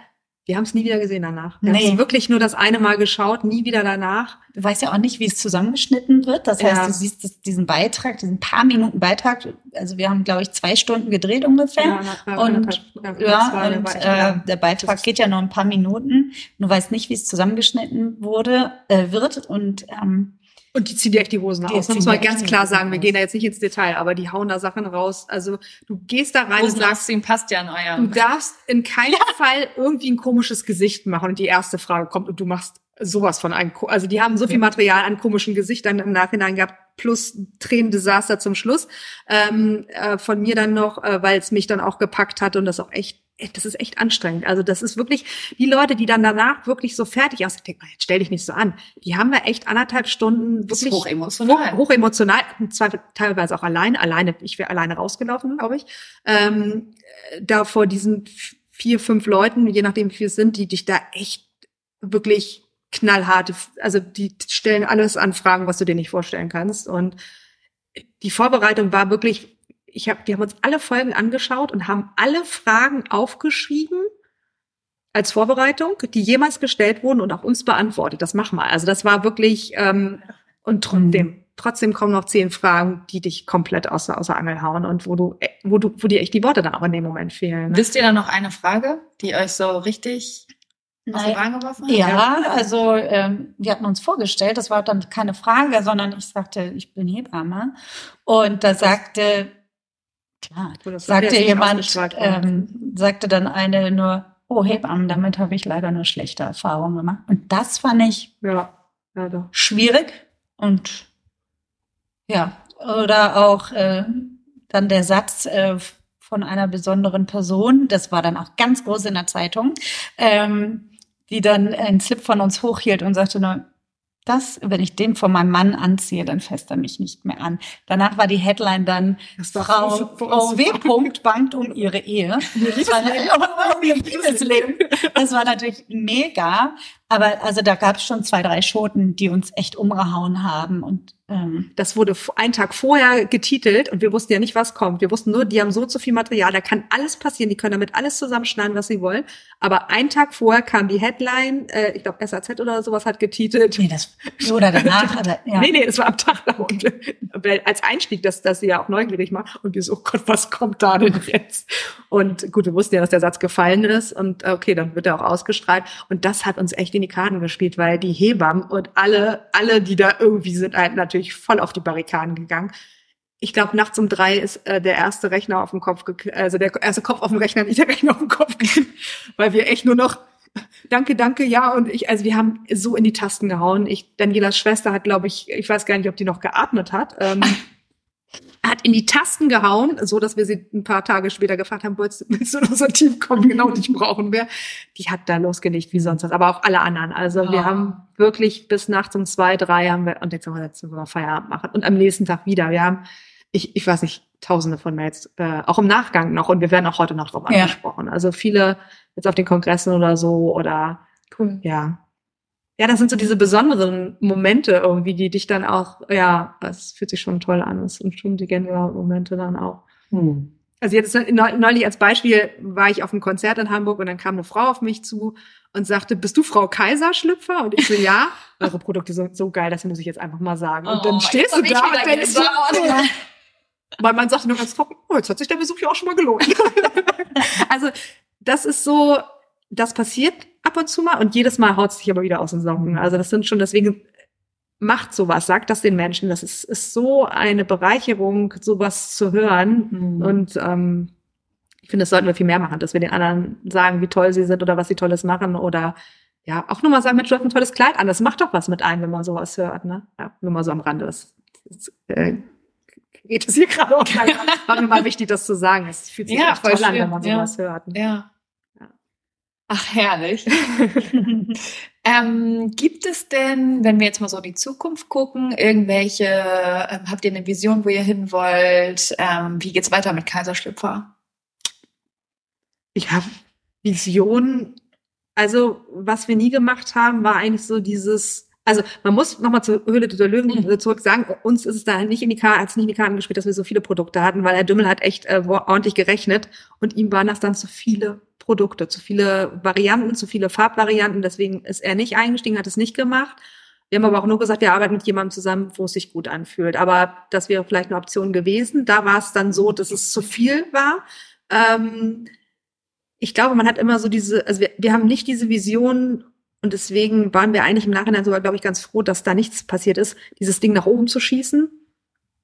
[SPEAKER 3] Wir haben es nie wieder gesehen danach. Wir nee. haben wirklich nur das eine Mal geschaut, nie wieder danach.
[SPEAKER 4] Du weißt ja auch nicht, wie es zusammengeschnitten wird. Das heißt, ja. du siehst diesen Beitrag, diesen paar Minuten Beitrag. Also wir haben, glaube ich, zwei Stunden gedreht ungefähr. Ja, und ja, ja und äh, der Beitrag geht ja nur ein paar Minuten. Du weißt nicht, wie es zusammengeschnitten wurde, äh, wird. Und ähm,
[SPEAKER 3] und die ziehen dir echt die Hosen die aus. Das muss man ganz klar sagen. Wir gehen da jetzt nicht ins Detail, aber die hauen da Sachen raus. Also du gehst da rein
[SPEAKER 2] Hosen und sagst, ihm passt ja in euer.
[SPEAKER 3] Du darfst in keinem ja. Fall irgendwie ein komisches Gesicht machen. Und die erste Frage kommt und du machst sowas von einem, also die haben so viel Material an komischen Gesichtern im Nachhinein gehabt, plus Tränendesaster zum Schluss ähm, äh, von mir dann noch, äh, weil es mich dann auch gepackt hat und das auch echt das ist echt anstrengend. Also das ist wirklich, die Leute, die dann danach wirklich so fertig aussehen, denken, jetzt stell dich nicht so an. Die haben wir echt anderthalb Stunden wirklich
[SPEAKER 2] hochemotional.
[SPEAKER 3] hochemotional, teilweise auch alleine, alleine, ich wäre alleine rausgelaufen, glaube ich, ähm, da vor diesen vier, fünf Leuten, je nachdem wie viele sind, die dich da echt wirklich knallharte, also die stellen alles an Fragen, was du dir nicht vorstellen kannst. Und die Vorbereitung war wirklich ich hab, wir haben uns alle Folgen angeschaut und haben alle Fragen aufgeschrieben als Vorbereitung, die jemals gestellt wurden und auch uns beantwortet. Das mach mal. Also das war wirklich ähm, und trotzdem, mhm. trotzdem kommen noch zehn Fragen, die dich komplett außer, außer Angel hauen und wo du, wo du, wo dir echt die Worte dann aber in dem Moment fehlen.
[SPEAKER 2] Ne? Wisst ihr da noch eine Frage, die euch so richtig aus der Bahn geworfen
[SPEAKER 4] hat? Ja, also ähm, wir hatten uns vorgestellt, das war dann keine Frage, sondern ich sagte, ich bin Hebamme. Und da sagte Klar, sagte jemand, ähm, sagte dann eine nur, oh Hebammen, damit habe ich leider eine schlechte Erfahrung gemacht. Und das fand ich
[SPEAKER 3] ja, ja,
[SPEAKER 4] schwierig und ja, oder auch äh, dann der Satz äh, von einer besonderen Person, das war dann auch ganz groß in der Zeitung, ähm, die dann einen Slip von uns hochhielt und sagte nur, das, wenn ich den von meinem Mann anziehe, dann fässt er mich nicht mehr an. Danach war die Headline dann, Frau, Frau W. Punkt bangt um ihre Ehe. Das war, um ihr Liebesleben. Das war natürlich mega. Aber also da gab es schon zwei, drei Schoten, die uns echt umgehauen haben. Und
[SPEAKER 3] ähm, das wurde einen Tag vorher getitelt und wir wussten ja nicht, was kommt. Wir wussten nur, die haben so zu viel Material, da kann alles passieren, die können damit alles zusammenschneiden, was sie wollen. Aber einen Tag vorher kam die Headline, äh, ich glaube SAZ oder sowas hat getitelt.
[SPEAKER 4] Nee, das oder danach.
[SPEAKER 3] oder, ja. Nee, nee, es war am Tag und als Einstieg, dass, dass sie ja auch neugierig macht und wir so, oh Gott, was kommt da denn jetzt? Und gut, wir wussten ja, dass der Satz gefallen ist und äh, okay, dann wird er auch ausgestrahlt. Und das hat uns echt in die Karten gespielt, weil die Hebammen und alle, alle, die da irgendwie sind, halt natürlich voll auf die Barrikaden gegangen. Ich glaube, nachts um drei ist äh, der erste Rechner auf dem Kopf, also der erste Kopf auf dem Rechner, nicht der Rechner auf dem Kopf, weil wir echt nur noch Danke, danke, ja. Und ich, also wir haben so in die Tasten gehauen. Ich, Danielas Schwester hat, glaube ich, ich weiß gar nicht, ob die noch geatmet hat. Ähm, hat in die Tasten gehauen, so dass wir sie ein paar Tage später gefragt haben, willst, willst du in unser Team kommen? Genau, dich brauchen wir. Die hat da losgelegt wie sonst was, aber auch alle anderen. Also oh. wir haben wirklich bis nachts um zwei, drei haben wir, und jetzt haben wir jetzt sogar Feierabend machen und am nächsten Tag wieder. Wir haben, ich, ich weiß nicht, tausende von Mails, äh, auch im Nachgang noch und wir werden auch heute noch drauf ja. angesprochen. Also viele jetzt auf den Kongressen oder so oder cool. ja, ja, das sind so diese besonderen Momente irgendwie, die dich dann auch, ja, es fühlt sich schon toll an. Es sind schon die Gänsehaut-Momente dann auch. Hm. Also jetzt neulich als Beispiel war ich auf einem Konzert in Hamburg und dann kam eine Frau auf mich zu und sagte, bist du Frau Kaiser-Schlüpfer? Und ich so, ja. Eure Produkte sind so geil, das muss ich jetzt einfach mal sagen. Und dann oh, stehst du da und denkst, weil man sagt nur ganz trocken, oh, jetzt hat sich der Besuch ja auch schon mal gelohnt. also das ist so, das passiert ab und zu mal und jedes Mal haut es sich aber wieder aus den Socken. Also das sind schon, deswegen macht sowas, sagt das den Menschen. Das ist, ist so eine Bereicherung, sowas zu hören. Mhm. Und ähm, finde, das sollten wir viel mehr machen, dass wir den anderen sagen, wie toll sie sind oder was sie Tolles machen oder ja, auch nur mal sagen, Mensch, du hast ein tolles Kleid an. Das macht doch was mit einem, wenn man sowas hört, ne? Ja, nur mal so am Rande. Das, das äh, geht es hier gerade auch. War mir mal wichtig, das zu sagen. Es fühlt sich ja, voll an, wenn man sowas ja. hört.
[SPEAKER 2] Ne? Ja. Ach, herrlich. ähm, gibt es denn, wenn wir jetzt mal so in die Zukunft gucken, irgendwelche, ähm, habt ihr eine Vision, wo ihr hin wollt? Ähm, wie geht's weiter mit Kaiserschlüpfer?
[SPEAKER 3] Ich habe Visionen. Also, was wir nie gemacht haben, war eigentlich so dieses, also man muss nochmal zur Höhle der Löwen mhm. zurück sagen, uns ist es da nicht in die Karte, hat es nicht in die Karten gespielt, dass wir so viele Produkte hatten, weil Herr Dümmel hat echt äh, ordentlich gerechnet und ihm waren das dann zu viele Produkte, zu viele Varianten, zu viele Farbvarianten. Deswegen ist er nicht eingestiegen, hat es nicht gemacht. Wir haben aber auch nur gesagt, wir arbeiten mit jemandem zusammen, wo es sich gut anfühlt. Aber das wäre vielleicht eine Option gewesen. Da war es dann so, dass es zu viel war. Ähm, ich glaube, man hat immer so diese, also wir, wir haben nicht diese Vision und deswegen waren wir eigentlich im Nachhinein sogar, glaube ich, ganz froh, dass da nichts passiert ist, dieses Ding nach oben zu schießen.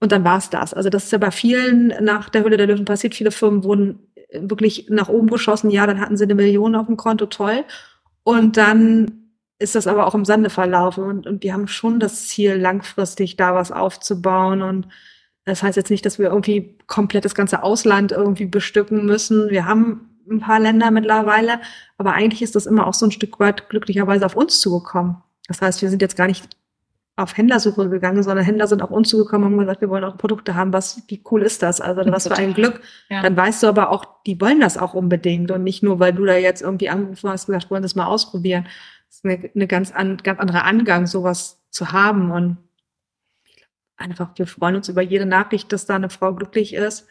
[SPEAKER 3] Und dann war es das. Also das ist ja bei vielen nach der Hülle der Löwen passiert. Viele Firmen wurden wirklich nach oben geschossen, ja, dann hatten sie eine Million auf dem Konto, toll. Und dann ist das aber auch im Sande verlaufen und, und wir haben schon das Ziel, langfristig da was aufzubauen und das heißt jetzt nicht, dass wir irgendwie komplett das ganze Ausland irgendwie bestücken müssen. Wir haben ein paar Länder mittlerweile, aber eigentlich ist das immer auch so ein Stück weit glücklicherweise auf uns zugekommen. Das heißt, wir sind jetzt gar nicht auf Händlersuche gegangen, sondern Händler sind auf uns zugekommen und haben gesagt, wir wollen auch Produkte haben, was, wie cool ist das? Also was für ein Glück. Ja. Dann weißt du aber auch, die wollen das auch unbedingt und nicht nur, weil du da jetzt irgendwie angerufen hast, gesagt, wollen das mal ausprobieren. Das ist eine, eine ganz, an, ganz andere Angang, sowas zu haben und einfach, wir freuen uns über jede Nachricht, dass da eine Frau glücklich ist.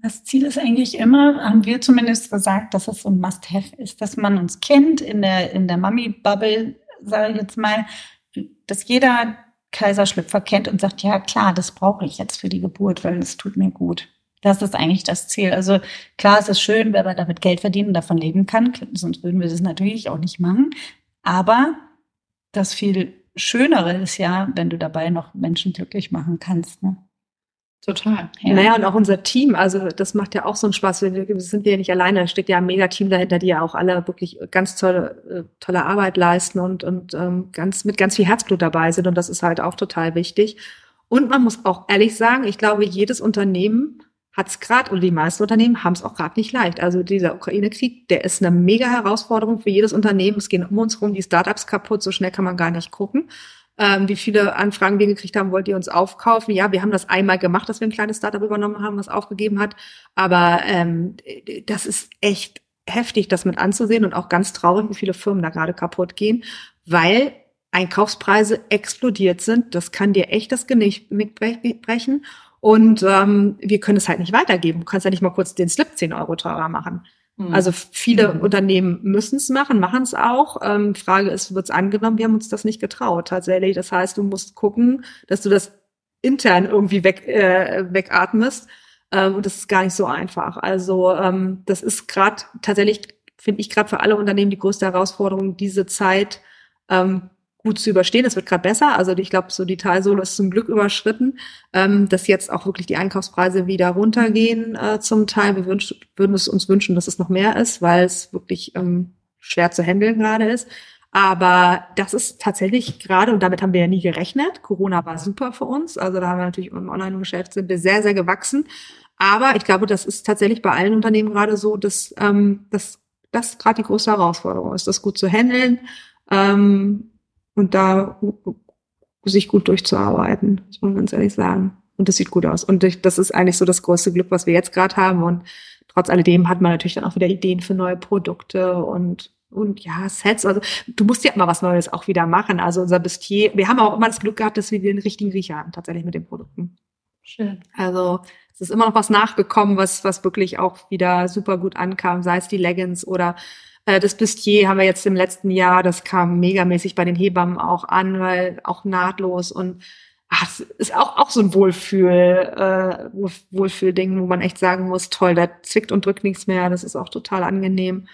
[SPEAKER 4] Das Ziel ist eigentlich immer, haben wir zumindest gesagt, dass es so ein Must-Have ist, dass man uns kennt in der, in der Mummy-Bubble, sage ich jetzt mal, dass jeder Kaiserschlüpfer kennt und sagt, ja klar, das brauche ich jetzt für die Geburt, weil es tut mir gut. Das ist eigentlich das Ziel. Also klar, es ist schön, wenn man damit Geld verdienen und davon leben kann, sonst würden wir das natürlich auch nicht machen. Aber das viel Schönere ist ja, wenn du dabei noch Menschen glücklich machen kannst. Ne?
[SPEAKER 3] Total. Ja. Naja, und auch unser Team, also das macht ja auch so einen Spaß. Wir, wir sind ja nicht alleine, da steckt ja ein Mega-Team dahinter, die ja auch alle wirklich ganz tolle, äh, tolle Arbeit leisten und, und ähm, ganz mit ganz viel Herzblut dabei sind. Und das ist halt auch total wichtig. Und man muss auch ehrlich sagen, ich glaube, jedes Unternehmen hat es gerade, oder die meisten Unternehmen haben es auch gerade nicht leicht. Also dieser Ukraine-Krieg, der ist eine mega Herausforderung für jedes Unternehmen. Es gehen um uns rum die Startups kaputt, so schnell kann man gar nicht gucken ähm, wie viele Anfragen wir gekriegt haben, wollt ihr uns aufkaufen? Ja, wir haben das einmal gemacht, dass wir ein kleines Startup übernommen haben, was aufgegeben hat. Aber ähm, das ist echt heftig, das mit anzusehen und auch ganz traurig, wie viele Firmen da gerade kaputt gehen, weil Einkaufspreise explodiert sind. Das kann dir echt das Genick mitbrechen. Und ähm, wir können es halt nicht weitergeben. Du kannst ja nicht mal kurz den Slip 10 Euro teurer machen. Mhm. Also viele mhm. Unternehmen müssen es machen, machen es auch. Ähm, Frage ist, wird es angenommen? Wir haben uns das nicht getraut tatsächlich. Das heißt, du musst gucken, dass du das intern irgendwie weg, äh, wegatmest. Ähm, und das ist gar nicht so einfach. Also ähm, das ist gerade tatsächlich, finde ich, gerade für alle Unternehmen die größte Herausforderung, diese Zeit ähm, gut zu überstehen. Es wird gerade besser. Also ich glaube, so die Talsohle ist zum Glück überschritten, ähm, dass jetzt auch wirklich die Einkaufspreise wieder runtergehen äh, zum Teil. Wir wünsch, würden es uns wünschen, dass es noch mehr ist, weil es wirklich ähm, schwer zu handeln gerade ist. Aber das ist tatsächlich gerade, und damit haben wir ja nie gerechnet. Corona war super für uns. Also da haben wir natürlich im Online-Geschäft sind wir sehr, sehr gewachsen. Aber ich glaube, das ist tatsächlich bei allen Unternehmen gerade so, dass, ähm, das gerade die große Herausforderung ist, das gut zu handeln. Ähm, und da sich gut durchzuarbeiten, muss man ganz ehrlich sagen. Und das sieht gut aus. Und das ist eigentlich so das größte Glück, was wir jetzt gerade haben. Und trotz alledem hat man natürlich dann auch wieder Ideen für neue Produkte und und ja, Sets, also du musst ja immer was Neues auch wieder machen. Also unser Bustier, wir haben auch immer das Glück gehabt, dass wir den richtigen Riecher haben, tatsächlich mit den Produkten.
[SPEAKER 2] Schön.
[SPEAKER 3] Also es ist immer noch was nachgekommen, was, was wirklich auch wieder super gut ankam, sei es die Leggings oder das Bustier haben wir jetzt im letzten Jahr, das kam megamäßig bei den Hebammen auch an, weil auch nahtlos und ach, das ist auch, auch so ein Wohlfühl, äh, Wohlfühlding, wo man echt sagen muss, toll, da zwickt und drückt nichts mehr, das ist auch total angenehm.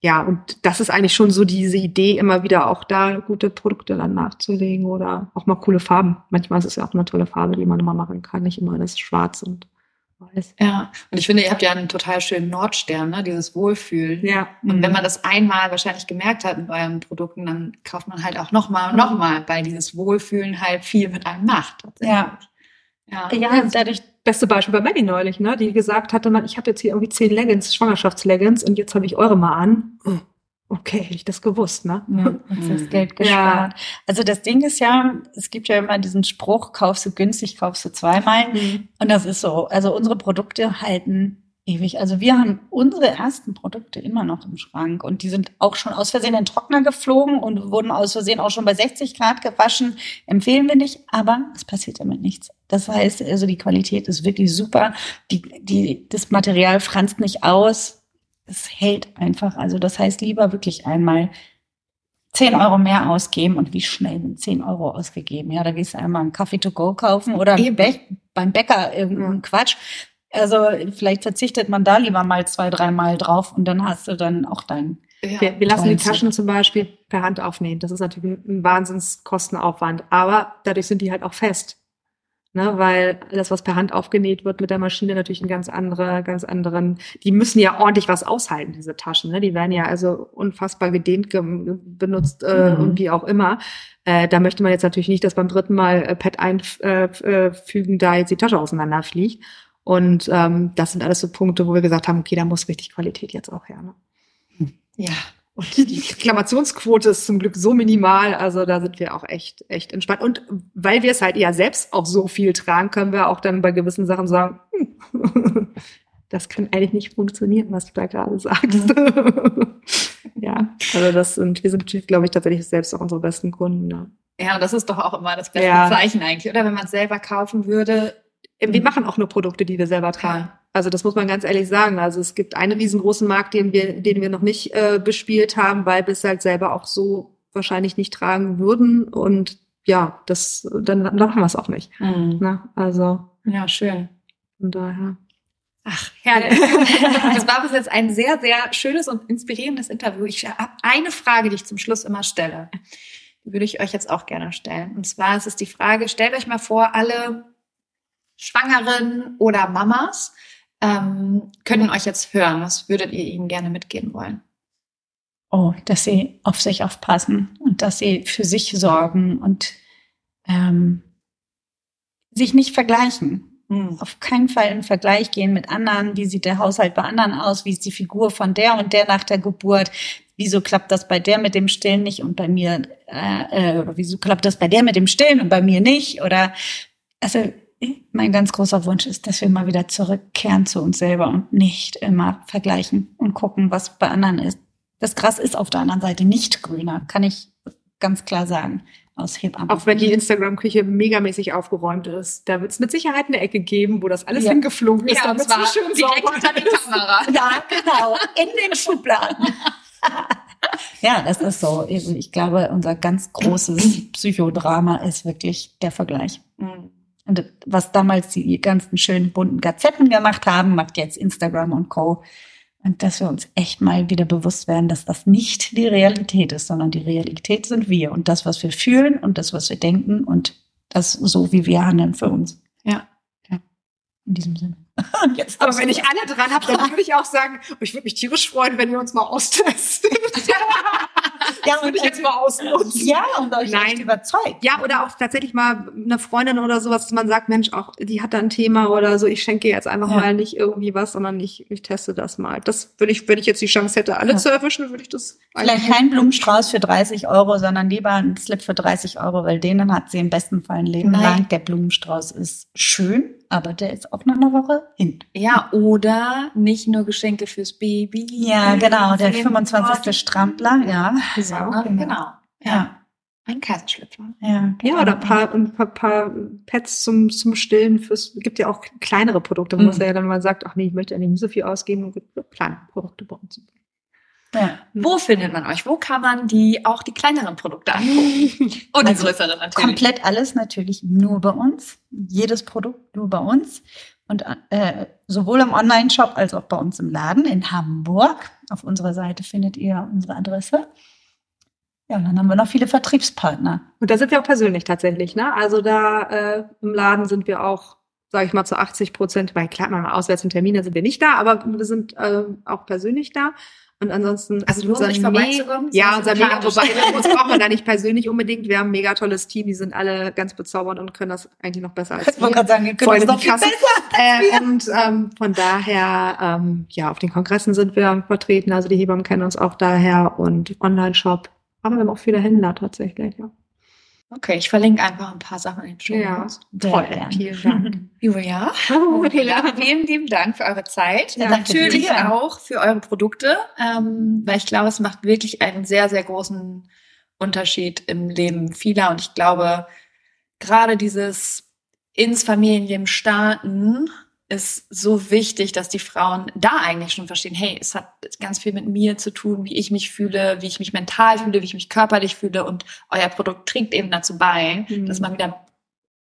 [SPEAKER 3] Ja, und das ist eigentlich schon so diese Idee, immer wieder auch da gute Produkte dann nachzulegen oder auch mal coole Farben. Manchmal ist es ja auch eine tolle Farbe, die man immer machen kann, nicht immer alles schwarz und
[SPEAKER 2] weiß. Ja, und ich finde, ihr habt ja einen total schönen Nordstern, ne? dieses Wohlfühlen.
[SPEAKER 3] Ja.
[SPEAKER 2] Und wenn man das einmal wahrscheinlich gemerkt hat in euren Produkten, dann kauft man halt auch nochmal und nochmal, weil dieses Wohlfühlen halt viel mit einem macht.
[SPEAKER 4] Ja.
[SPEAKER 3] Ja, ja dadurch. Beste Beispiel bei Maggie neulich, ne? die gesagt hatte, man, ich habe jetzt hier irgendwie zehn Leggings, Schwangerschaftsleggings und jetzt habe ich eure mal an. Oh okay, hätte ich das gewusst, ne?
[SPEAKER 4] Ja, hast das Geld gespart. Ja. Also das Ding ist ja, es gibt ja immer diesen Spruch, kaufst du günstig, kaufst du zweimal. Mhm. Und das ist so. Also unsere Produkte halten ewig. Also wir haben unsere ersten Produkte immer noch im Schrank und die sind auch schon aus Versehen in den Trockner geflogen und wurden aus Versehen auch schon bei 60 Grad gewaschen. Empfehlen wir nicht, aber es passiert damit nichts. Das heißt, also die Qualität ist wirklich super. Die, die, das Material franzt nicht aus es hält einfach. Also das heißt, lieber wirklich einmal 10 Euro mehr ausgeben und wie schnell sind 10 Euro ausgegeben? Ja, da gehst du einmal einen Kaffee to go kaufen oder beim Bäcker irgendeinen ja. Quatsch. Also vielleicht verzichtet man da lieber mal zwei, dreimal drauf und dann hast du dann auch dein.
[SPEAKER 3] Ja. Wir, wir lassen die Taschen zum Beispiel per Hand aufnehmen. Das ist natürlich ein Wahnsinnskostenaufwand. Aber dadurch sind die halt auch fest. Ne, weil das, was per Hand aufgenäht wird mit der Maschine, natürlich ein ganz anderer, ganz anderen, die müssen ja ordentlich was aushalten, diese Taschen. Ne? Die werden ja also unfassbar gedehnt ge benutzt äh, mhm. und wie auch immer. Äh, da möchte man jetzt natürlich nicht, dass beim dritten Mal äh, Pad einfügen, äh, da jetzt die Tasche auseinanderfliegt. Und ähm, das sind alles so Punkte, wo wir gesagt haben, okay, da muss richtig Qualität jetzt auch her.
[SPEAKER 2] Ne? Ja,
[SPEAKER 3] und die Reklamationsquote ist zum Glück so minimal, also da sind wir auch echt, echt entspannt. Und weil wir es halt ja selbst auch so viel tragen, können wir auch dann bei gewissen Sachen sagen, hm, das kann eigentlich nicht funktionieren, was du da gerade sagst. ja, also das sind, wir sind, glaube ich, tatsächlich selbst auch unsere besten Kunden. Ja.
[SPEAKER 2] Ja, und das ist doch auch immer das beste ja. Zeichen eigentlich, oder? Wenn man es selber kaufen würde.
[SPEAKER 3] Wir machen auch nur Produkte, die wir selber tragen. Ja. Also das muss man ganz ehrlich sagen. Also es gibt einen riesengroßen Markt, den wir, den wir noch nicht äh, bespielt haben, weil wir es halt selber auch so wahrscheinlich nicht tragen würden. Und ja, das dann, dann machen wir es auch nicht. Mhm. Na, also
[SPEAKER 2] ja, schön.
[SPEAKER 3] Von daher.
[SPEAKER 2] Ach, herrlich. Es war bis jetzt ein sehr, sehr schönes und inspirierendes Interview. Ich habe eine Frage, die ich zum Schluss immer stelle. Die würde ich euch jetzt auch gerne stellen. Und zwar ist es die Frage, stellt euch mal vor, alle Schwangeren oder Mamas ähm, können euch jetzt hören. Was würdet ihr ihnen gerne mitgeben wollen?
[SPEAKER 4] Oh, dass sie auf sich aufpassen und dass sie für sich sorgen und ähm, sich nicht vergleichen. Hm. Auf keinen Fall in Vergleich gehen mit anderen. Wie sieht der Haushalt bei anderen aus? Wie ist die Figur von der und der nach der Geburt? Wieso klappt das bei der mit dem Stillen nicht und bei mir? Äh, äh, oder wieso klappt das bei der mit dem Stillen und bei mir nicht? Oder also mein ganz großer Wunsch ist, dass wir mal wieder zurückkehren zu uns selber und nicht immer vergleichen und gucken, was bei anderen ist. Das Gras ist auf der anderen Seite nicht grüner, kann ich ganz klar sagen. Aus Hebammen.
[SPEAKER 3] Auch wenn die Instagram-Küche megamäßig aufgeräumt ist, da wird es mit Sicherheit eine Ecke geben, wo das alles ja. hingeflogen ist.
[SPEAKER 2] Ja, und zwar schön direkt unter die Kamera.
[SPEAKER 4] Ja, genau, in den Schubladen. ja, das ist so. Ich glaube, unser ganz großes Psychodrama ist wirklich der Vergleich. Mhm. Und was damals die ganzen schönen bunten Gazetten gemacht haben, macht jetzt Instagram und Co. Und dass wir uns echt mal wieder bewusst werden, dass das nicht die Realität ist, sondern die Realität sind wir und das, was wir fühlen und das, was wir denken und das so, wie wir handeln für uns.
[SPEAKER 2] Ja.
[SPEAKER 4] ja. In diesem Sinne.
[SPEAKER 3] Jetzt Aber wenn ich alle dran habe, dann würde ich auch sagen, oh, ich würde mich tierisch freuen, wenn ihr uns mal austestet.
[SPEAKER 4] ja, das würde ich jetzt mal ausnutzen. Ja, und euch Nein. überzeugt.
[SPEAKER 3] Ja, oder auch tatsächlich mal eine Freundin oder sowas, dass man sagt, Mensch, auch die hat da ein Thema oder so, ich schenke jetzt einfach ja. mal nicht irgendwie was, sondern ich, ich teste das mal. Das würde ich, wenn ich jetzt die Chance hätte, alle ja. zu erwischen, würde ich das.
[SPEAKER 4] Vielleicht kein Blumenstrauß für 30 Euro, sondern lieber ein Slip für 30 Euro, weil denen hat sie im besten Fall ein Leben Nein. lang. Der Blumenstrauß ist schön, aber der ist auch nach einer Woche hin.
[SPEAKER 2] Ja, oder nicht nur Geschenke fürs Baby.
[SPEAKER 4] Ja, genau, der 25. Strampler, ja.
[SPEAKER 2] So, genau. genau. Ja. Ein Kaiserschlüpfer.
[SPEAKER 3] Ja, ja oder ein paar, ein paar, paar Pads zum, zum Stillen. Fürs, gibt ja auch kleinere Produkte, wo mhm. man ja dann mal sagt, ach nee, ich möchte ja nicht so viel ausgeben. Und kleine Produkte bei uns.
[SPEAKER 2] Ja. Wo findet man euch? Wo kann man die auch die kleineren Produkte angucken?
[SPEAKER 4] Und also die größeren natürlich. Komplett alles natürlich nur bei uns. Jedes Produkt nur bei uns. Und äh, sowohl im Online-Shop als auch bei uns im Laden in Hamburg. Auf unserer Seite findet ihr unsere Adresse. Ja, und dann haben wir noch viele Vertriebspartner.
[SPEAKER 3] Und da sind wir auch persönlich tatsächlich, ne? Also da äh, im Laden sind wir auch sage ich mal, zu 80 Prozent, weil klar, mal auswärts und Termine sind wir nicht da, aber wir sind äh, auch persönlich da. Und ansonsten
[SPEAKER 2] also lohnt sich vorbeizukommen?
[SPEAKER 3] Ja, unser mega, wobei uns braucht man da nicht persönlich unbedingt. Wir haben ein mega tolles Team, die sind alle ganz bezaubernd und können das eigentlich noch besser als
[SPEAKER 4] ich wir. Ich gerade sagen, wir können
[SPEAKER 3] das noch viel besser. Äh, und ähm, von daher, ähm, ja, auf den Kongressen sind wir vertreten, also die Hebammen kennen uns auch daher und Online-Shop. Aber wir haben auch viele Händler tatsächlich, ja.
[SPEAKER 2] Okay, ich verlinke einfach ein paar Sachen in den Show.
[SPEAKER 3] Ja, toll. Vielen Dank.
[SPEAKER 2] Julia, oh, vielen lieben Dank für eure Zeit. Ja, Natürlich auch für eure Produkte, ähm, weil ich glaube, es macht wirklich einen sehr, sehr großen Unterschied im Leben vieler. Und ich glaube, gerade dieses ins Familienleben starten ist so wichtig, dass die Frauen da eigentlich schon verstehen, hey, es hat ganz viel mit mir zu tun, wie ich mich fühle, wie ich mich mental fühle, wie ich mich körperlich fühle und euer Produkt trägt eben dazu bei, mhm. dass man wieder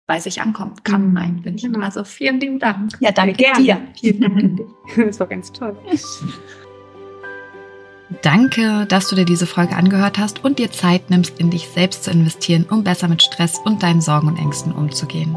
[SPEAKER 2] bei sich ankommen kann mhm. eigentlich. Genau. Also vielen lieben Dank.
[SPEAKER 4] Ja, danke Gerne. dir.
[SPEAKER 3] Vielen Dank. Das war ganz toll.
[SPEAKER 1] Danke, dass du dir diese Folge angehört hast und dir Zeit nimmst, in dich selbst zu investieren, um besser mit Stress und deinen Sorgen und Ängsten umzugehen.